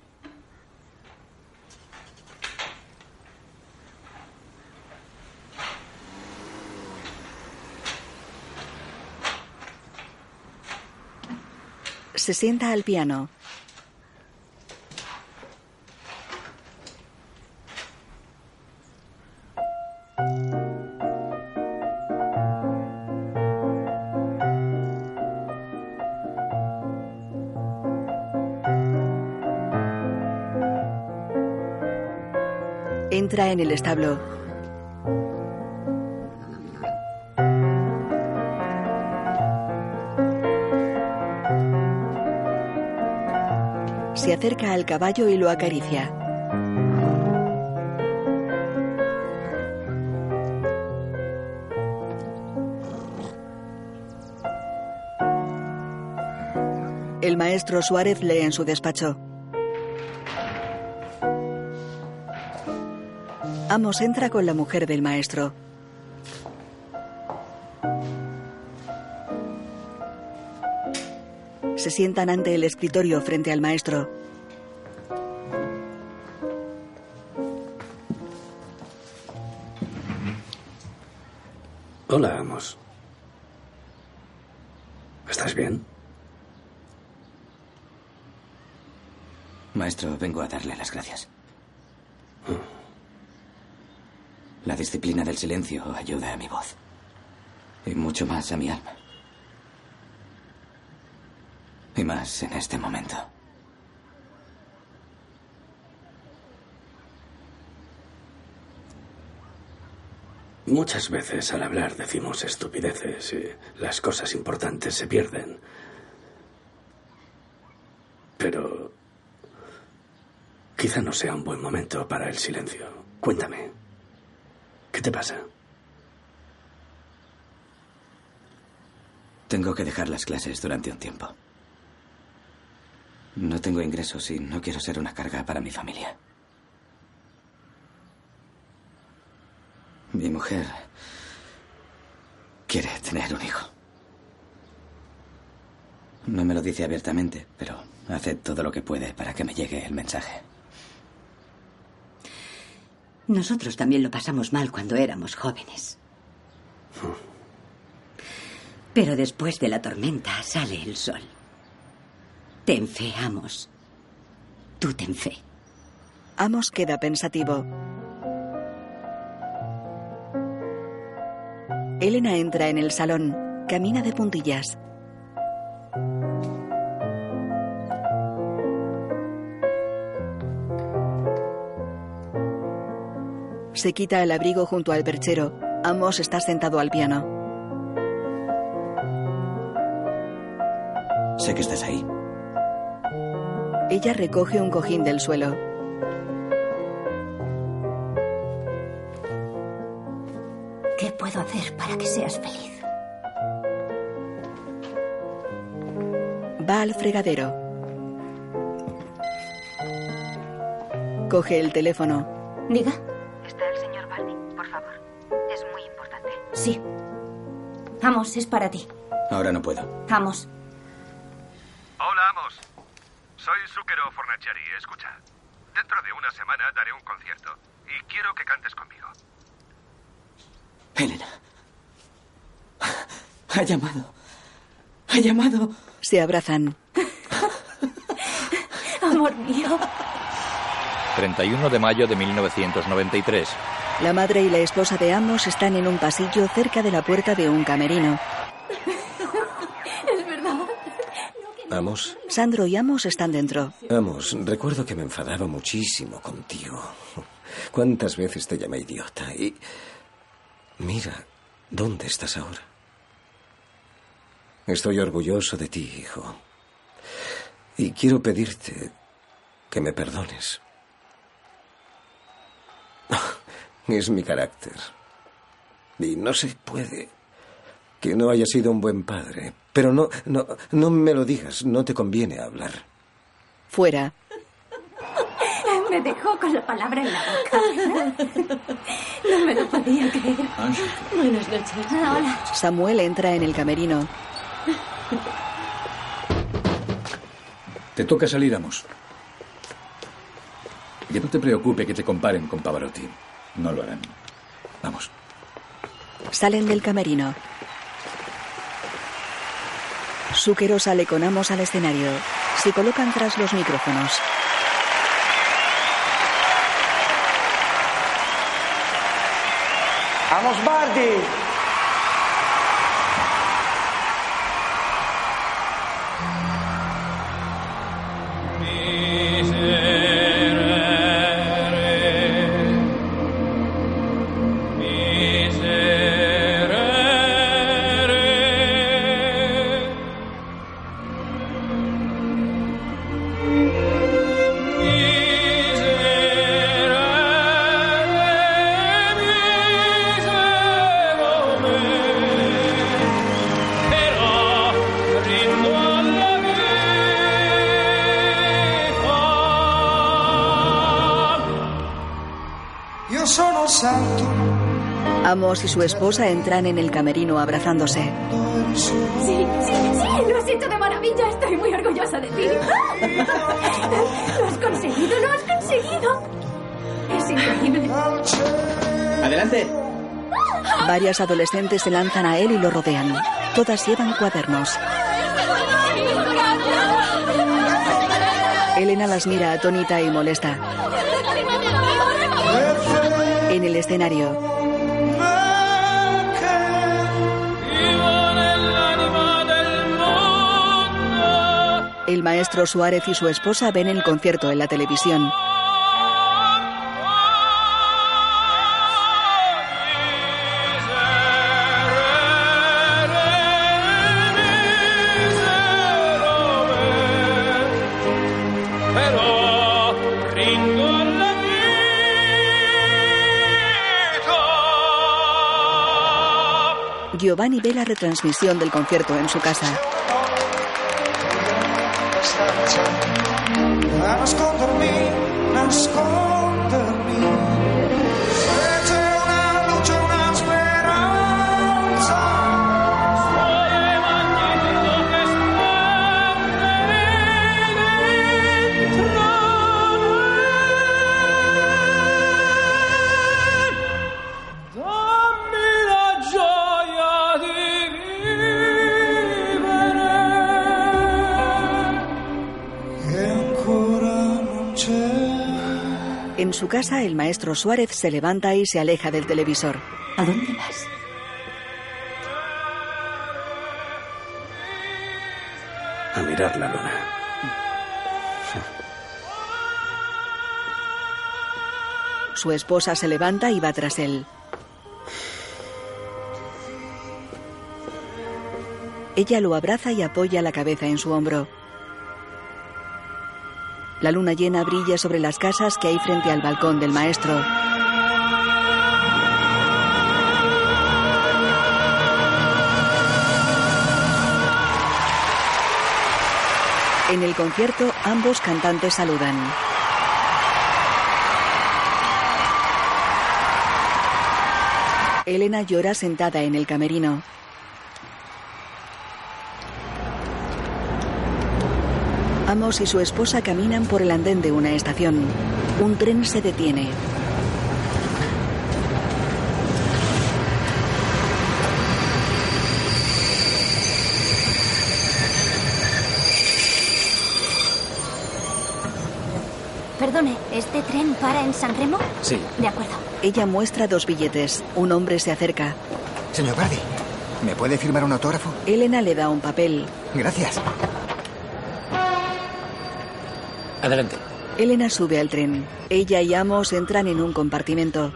Se sienta al piano. Entra en el establo. Se acerca al caballo y lo acaricia. El maestro Suárez lee en su despacho. Amos entra con la mujer del maestro. Se sientan ante el escritorio frente al maestro. Hola, Amos. ¿Estás bien? Maestro, vengo a darle las gracias. La disciplina del silencio ayuda a mi voz. Y mucho más a mi alma. Y más en este momento. Muchas veces al hablar decimos estupideces y las cosas importantes se pierden. Pero quizá no sea un buen momento para el silencio. Cuéntame, ¿qué te pasa? Tengo que dejar las clases durante un tiempo. No tengo ingresos y no quiero ser una carga para mi familia. Mi mujer quiere tener un hijo. No me lo dice abiertamente, pero hace todo lo que puede para que me llegue el mensaje. Nosotros también lo pasamos mal cuando éramos jóvenes. Pero después de la tormenta sale el sol. Ten fe, Amos. Tú ten fe. Amos queda pensativo. Elena entra en el salón. Camina de puntillas. Se quita el abrigo junto al perchero. Amos está sentado al piano. Sé que estás ahí. Ella recoge un cojín del suelo. ¿Qué puedo hacer para que seas feliz? Va al fregadero. Coge el teléfono. Diga. Amos, es para ti. Ahora no puedo. Amos. Hola, Amos. Soy Zucchero Fornaciari. Escucha. Dentro de una semana daré un concierto y quiero que cantes conmigo. Elena. Ha llamado. Ha llamado. Se abrazan. Amor mío. 31 de mayo de 1993. La madre y la esposa de Amos están en un pasillo cerca de la puerta de un camerino. Es verdad. Amos, Sandro y Amos están dentro. Amos, recuerdo que me enfadaba muchísimo contigo. ¿Cuántas veces te llamé idiota? Y mira, ¿dónde estás ahora? Estoy orgulloso de ti, hijo. Y quiero pedirte que me perdones. Es mi carácter. Y no se puede que no haya sido un buen padre. Pero no, no, no me lo digas, no te conviene hablar. Fuera. Me dejó con la palabra en la boca. No me lo podía creer. Buenas noches. Hola. Samuel entra en el camerino. Te toca salir, Amos. Que no te preocupe que te comparen con Pavarotti. No lo harán. Vamos. Salen del camerino. Súquero sale con Amos al escenario. Se colocan tras los micrófonos. Vamos, Bardi. Amos y su esposa entran en el camerino abrazándose. Sí, sí, sí, lo has hecho de maravilla. Estoy muy orgullosa de ti. Lo has conseguido, lo has conseguido. Es increíble. Adelante. Varias adolescentes se lanzan a él y lo rodean. Todas llevan cuadernos. Elena las mira atónita y molesta. En el escenario, el maestro Suárez y su esposa ven el concierto en la televisión. Giovanni ve la retransmisión del concierto en su casa. home. Su casa, el maestro Suárez se levanta y se aleja del televisor. ¿A dónde vas? A mirar la luna. Su esposa se levanta y va tras él. Ella lo abraza y apoya la cabeza en su hombro. La luna llena brilla sobre las casas que hay frente al balcón del maestro. En el concierto, ambos cantantes saludan. Elena llora sentada en el camerino. Amos y su esposa caminan por el andén de una estación. Un tren se detiene. Perdone, ¿este tren para en San Remo? Sí. De acuerdo. Ella muestra dos billetes. Un hombre se acerca. Señor Bardi, ¿me puede firmar un autógrafo? Elena le da un papel. Gracias. Adelante. Elena sube al tren. Ella y Amos entran en un compartimento.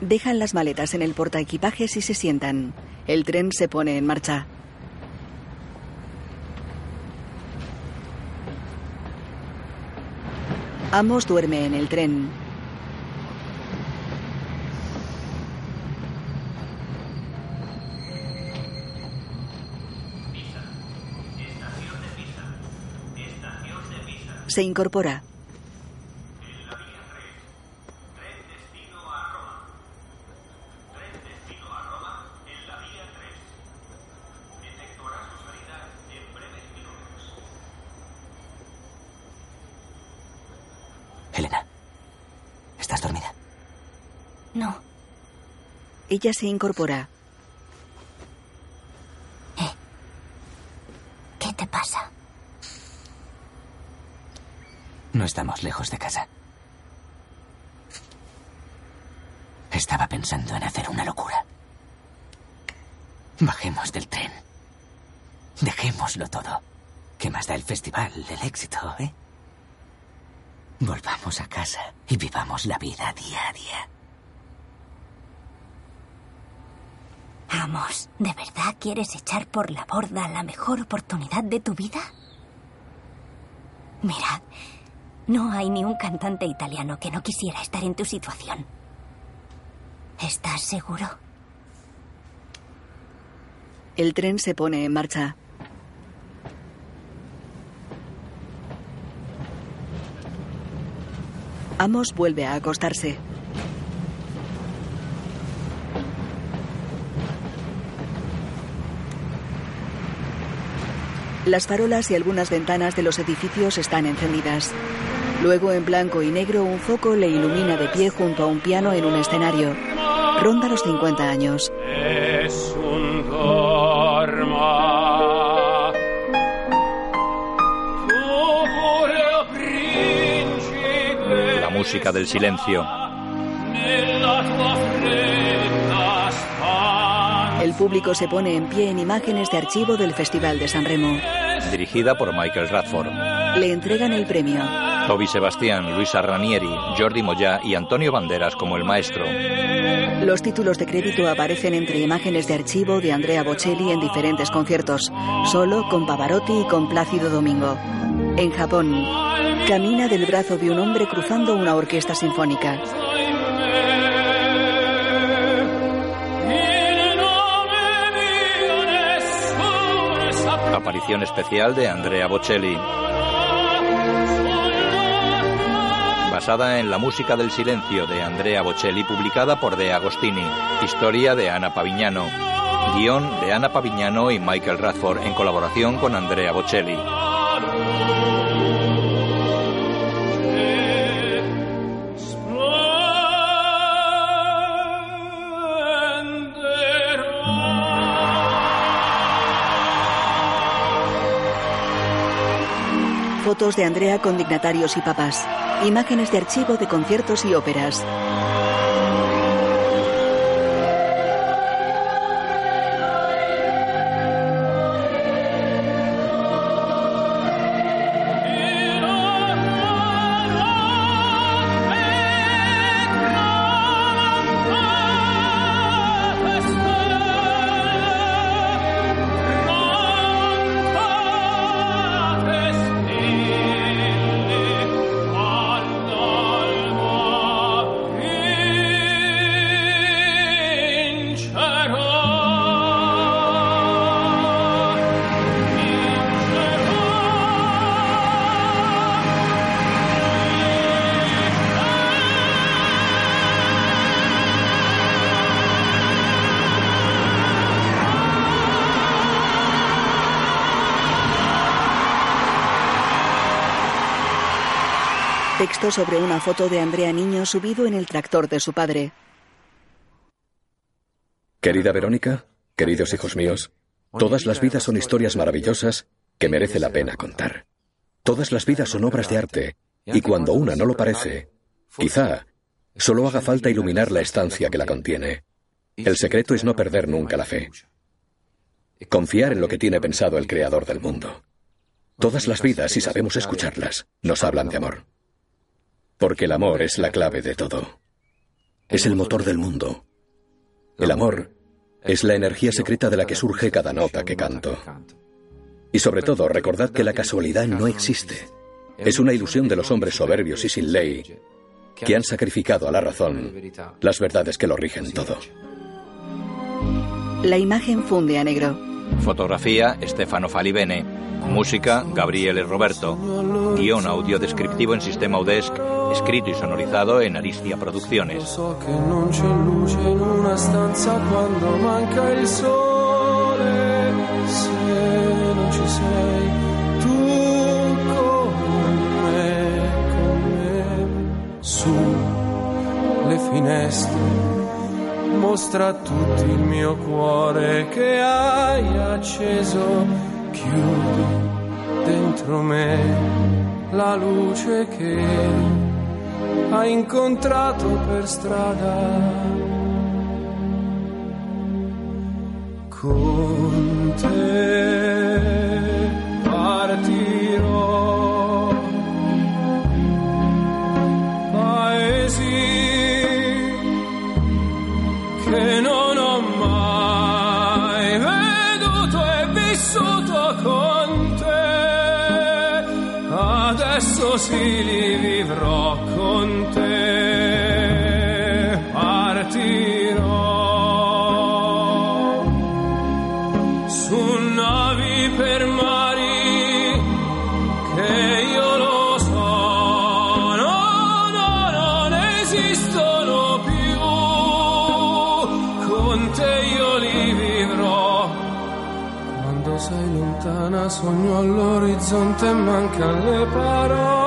Dejan las maletas en el portaequipajes y se sientan. El tren se pone en marcha. Amos duerme en el tren. Se incorpora. Elena, ¿estás dormida? No. Ella se incorpora. ¿Qué te pasa? No estamos lejos de casa. Estaba pensando en hacer una locura. Bajemos del tren. Dejémoslo todo. ¿Qué más da el festival, el éxito, eh? Volvamos a casa y vivamos la vida diaria. Amos, ¿de verdad quieres echar por la borda la mejor oportunidad de tu vida? Mirad, no hay ni un cantante italiano que no quisiera estar en tu situación. ¿Estás seguro? El tren se pone en marcha. Amos vuelve a acostarse. Las farolas y algunas ventanas de los edificios están encendidas. Luego, en blanco y negro, un foco le ilumina de pie junto a un piano en un escenario. Ronda los 50 años. Es un La música del silencio. El público se pone en pie en imágenes de archivo del Festival de San Remo. Dirigida por Michael Radford. Le entregan el premio. Toby Sebastián, Luisa Ranieri, Jordi Moyá y Antonio Banderas como el maestro. Los títulos de crédito aparecen entre imágenes de archivo de Andrea Bocelli en diferentes conciertos, solo con Pavarotti y con Plácido Domingo. En Japón, camina del brazo de un hombre cruzando una orquesta sinfónica. Aparición especial de Andrea Bocelli. Basada en la música del silencio de Andrea Bocelli, publicada por De Agostini. Historia de Ana Pavignano. Guión de Ana Pavignano y Michael Radford en colaboración con Andrea Bocelli. Fotos de Andrea con dignatarios y papás. Imágenes de archivo de conciertos y óperas. Sobre una foto de Andrea Niño subido en el tractor de su padre. Querida Verónica, queridos hijos míos, todas las vidas son historias maravillosas que merece la pena contar. Todas las vidas son obras de arte, y cuando una no lo parece, quizá solo haga falta iluminar la estancia que la contiene. El secreto es no perder nunca la fe. Confiar en lo que tiene pensado el Creador del mundo. Todas las vidas, si sabemos escucharlas, nos hablan de amor. Porque el amor es la clave de todo. Es el motor del mundo. El amor es la energía secreta de la que surge cada nota que canto. Y sobre todo, recordad que la casualidad no existe. Es una ilusión de los hombres soberbios y sin ley que han sacrificado a la razón las verdades que lo rigen todo. La imagen funde a negro. Fotografía Stefano Falivene. Música Gabriele Roberto. Guión audio descriptivo en sistema UDESC, escrito y sonorizado en Aristia Producciones. Le finestre mostra a tutti il mio cuore che hai acceso. Chiudi dentro me la luce che hai incontrato per strada. Con te all'orizzonte mancano le parole.